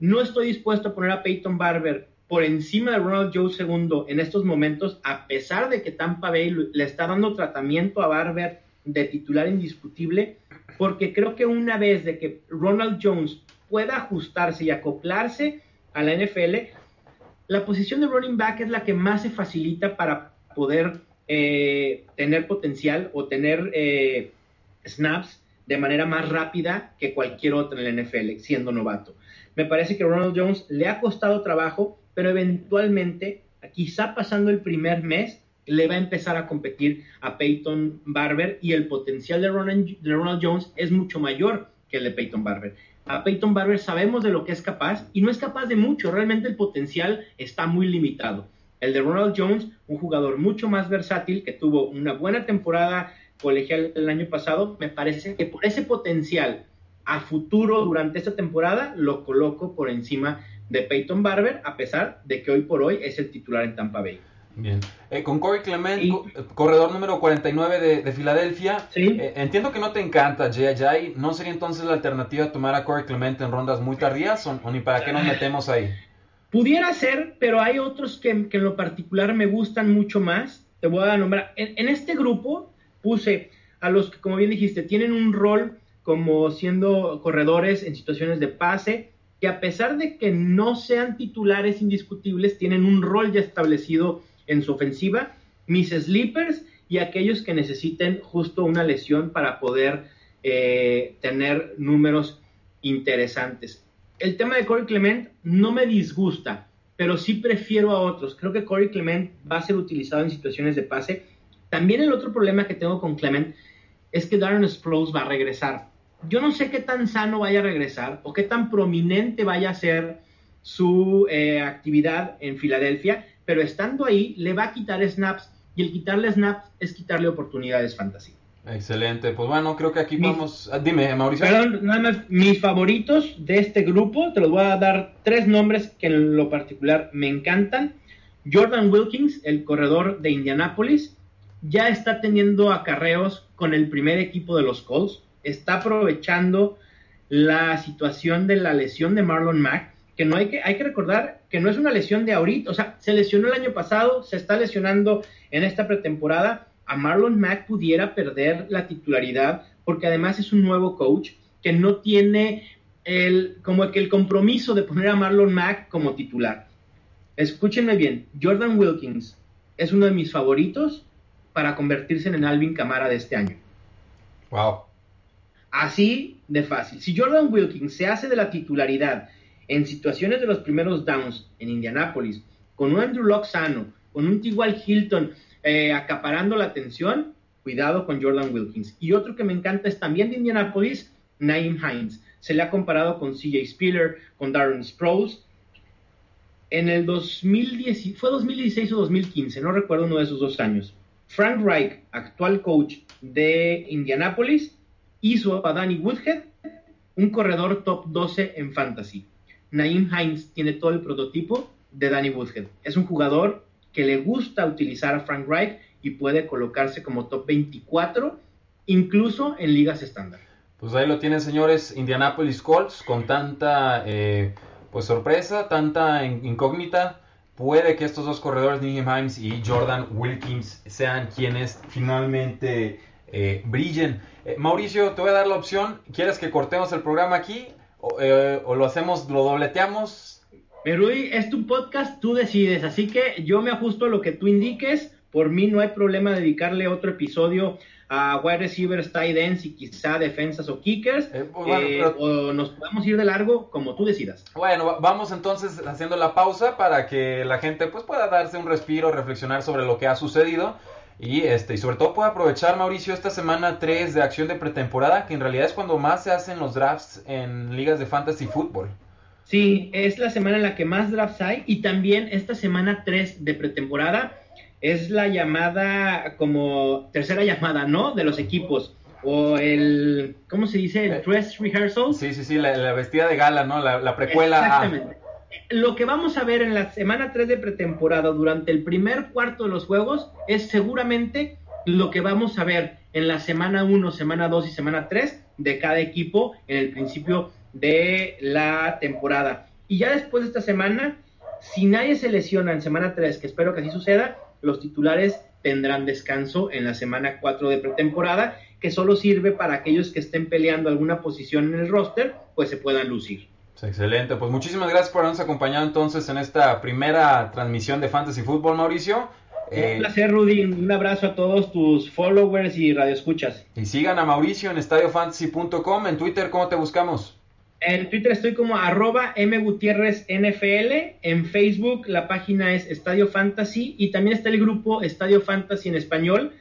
No estoy dispuesto a poner a Peyton Barber por encima de Ronald Joe II en estos momentos, a pesar de que Tampa Bay le está dando tratamiento a Barber de titular indiscutible, porque creo que una vez de que Ronald Jones pueda ajustarse y acoplarse a la NFL, la posición de running back es la que más se facilita para poder eh, tener potencial o tener eh, snaps de manera más rápida que cualquier otro en el NFL, siendo novato. Me parece que Ronald Jones le ha costado trabajo, pero eventualmente, quizá pasando el primer mes, le va a empezar a competir a Peyton Barber y el potencial de Ronald, Jones es mucho mayor que el de Peyton Barber. A Peyton Barber sabemos de lo que es capaz y no es capaz de mucho, realmente el potencial está muy limitado. El de Ronald Jones, un jugador mucho más versátil que tuvo una buena temporada colegial el año pasado, me parece que por ese potencial a futuro durante esta temporada lo coloco por encima de Peyton Barber, a pesar de que hoy por hoy es el titular en Tampa Bay. Bien. Eh, con Corey Clement, corredor número 49 de, Filadelfia. Eh, entiendo que no te encanta J.J. ¿No sería entonces la alternativa tomar a Corey Clement en rondas muy tardías o, ni para qué nos metemos ahí? Pudiera ser, pero hay otros que, en lo particular me gustan mucho más. Te voy a nombrar. en este grupo puse a los que, como bien dijiste, tienen un rol como siendo corredores en situaciones de pase, que a pesar de que no sean titulares indiscutibles, tienen un rol ya establecido en su ofensiva, mis sleepers y aquellos que necesiten justo una lesión para poder eh, tener números interesantes. El tema de Corey Clement no me disgusta, pero sí prefiero a otros. Creo que Corey Clement va a ser utilizado en situaciones de pase también el otro problema que tengo con Clement es que Darren Sproles va a regresar. Yo no sé qué tan sano vaya a regresar o qué tan prominente vaya a ser su eh, actividad en Filadelfia, pero estando ahí le va a quitar snaps y el quitarle snaps es quitarle oportunidades fantasy. Excelente, pues bueno, creo que aquí vamos. Ah, dime, Mauricio. Perdón, nada más, mis favoritos de este grupo, te los voy a dar tres nombres que en lo particular me encantan. Jordan Wilkins, el corredor de Indianapolis, ya está teniendo acarreos con el primer equipo de los Colts, está aprovechando la situación de la lesión de Marlon Mack, que no hay que, recordar que no es una lesión de ahorita, o sea, se lesionó el año pasado, se está lesionando en esta pretemporada, a Marlon Mack pudiera perder la titularidad, porque además es un nuevo coach que no tiene el, como el compromiso de poner a Marlon Mack como titular. Escúchenme bien, Jordan Wilkins es uno de mis favoritos para convertirse en el Alvin Camara de este año. Wow. Así de fácil. Si Jordan Wilkins se hace de la titularidad en situaciones de los primeros downs en Indianápolis, con un Andrew Locke sano, con un T.Y. Hilton eh, acaparando la atención, cuidado con Jordan Wilkins. Y otro que me encanta es también de Indianapolis, Naim Hines. Se le ha comparado con CJ Spiller, con Darren Sproles. En el 2010, fue 2016 o 2015, no recuerdo uno de esos dos años. Frank Reich, actual coach de Indianapolis, hizo a Danny Woodhead un corredor top 12 en fantasy. Naim Hines tiene todo el prototipo de Danny Woodhead. Es un jugador que le gusta utilizar a Frank Reich y puede colocarse como top 24, incluso en ligas estándar. Pues ahí lo tienen, señores, Indianapolis Colts, con tanta eh, pues sorpresa, tanta incógnita. Puede que estos dos corredores, Nicky Himes y Jordan Wilkins, sean quienes finalmente eh, brillen. Eh, Mauricio, te voy a dar la opción. ¿Quieres que cortemos el programa aquí? ¿O, o lo hacemos, lo dobleteamos? Rudy, es tu podcast, tú decides. Así que yo me ajusto a lo que tú indiques. Por mí no hay problema dedicarle otro episodio a wide receivers, tight ends y quizá defensas o kickers. Eh, pues, eh, o nos podemos ir de largo como tú decidas. Bueno, vamos entonces haciendo la pausa para que la gente pues pueda darse un respiro, reflexionar sobre lo que ha sucedido. Y, este, y sobre todo pueda aprovechar, Mauricio, esta semana 3 de acción de pretemporada, que en realidad es cuando más se hacen los drafts en ligas de fantasy fútbol. Sí, es la semana en la que más drafts hay y también esta semana 3 de pretemporada es la llamada como tercera llamada, ¿no? De los equipos. O el, ¿cómo se dice? El dress rehearsal. Sí, sí, sí, la, vestida de gala, ¿no? La, precuela. Exactamente. Lo que vamos a ver en la semana 3 de pretemporada durante el primer cuarto de los juegos es seguramente lo que vamos a ver en la semana 1, semana 2 y semana 3 de cada equipo en el principio de la temporada. Y ya después de esta semana, si nadie se lesiona en semana 3, que espero que así suceda, los titulares tendrán descanso en la semana 4 de pretemporada, que solo sirve para aquellos que estén peleando alguna posición en el roster, pues se puedan lucir. Excelente, pues muchísimas gracias por habernos acompañado entonces en esta primera transmisión de Fantasy Football, Mauricio. Un eh, placer, Rudy. Un abrazo a todos tus followers y radioescuchas. Y sigan a Mauricio en estadiofantasy.com. En Twitter, ¿cómo te buscamos? En Twitter estoy como arroba NFL En Facebook la página es Estadio Fantasy y también está el grupo Estadio Fantasy en español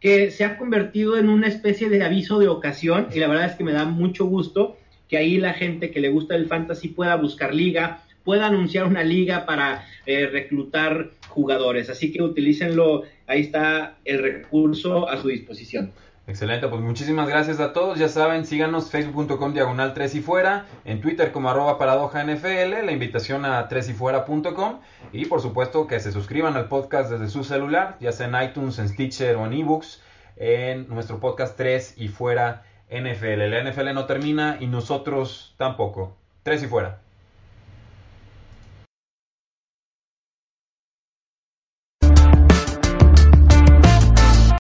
que se ha convertido en una especie de aviso de ocasión y la verdad es que me da mucho gusto que ahí la gente que le gusta el fantasy pueda buscar liga, pueda anunciar una liga para eh, reclutar jugadores. Así que utilícenlo, ahí está el recurso a su disposición. Excelente, pues muchísimas gracias a todos. Ya saben, síganos facebook.com diagonal 3 y fuera, en Twitter como arroba paradoja NFL, la invitación a 3 y fuera.com y por supuesto que se suscriban al podcast desde su celular, ya sea en iTunes, en Stitcher o en eBooks, en nuestro podcast 3 y fuera NFL. La NFL no termina y nosotros tampoco. 3 y fuera.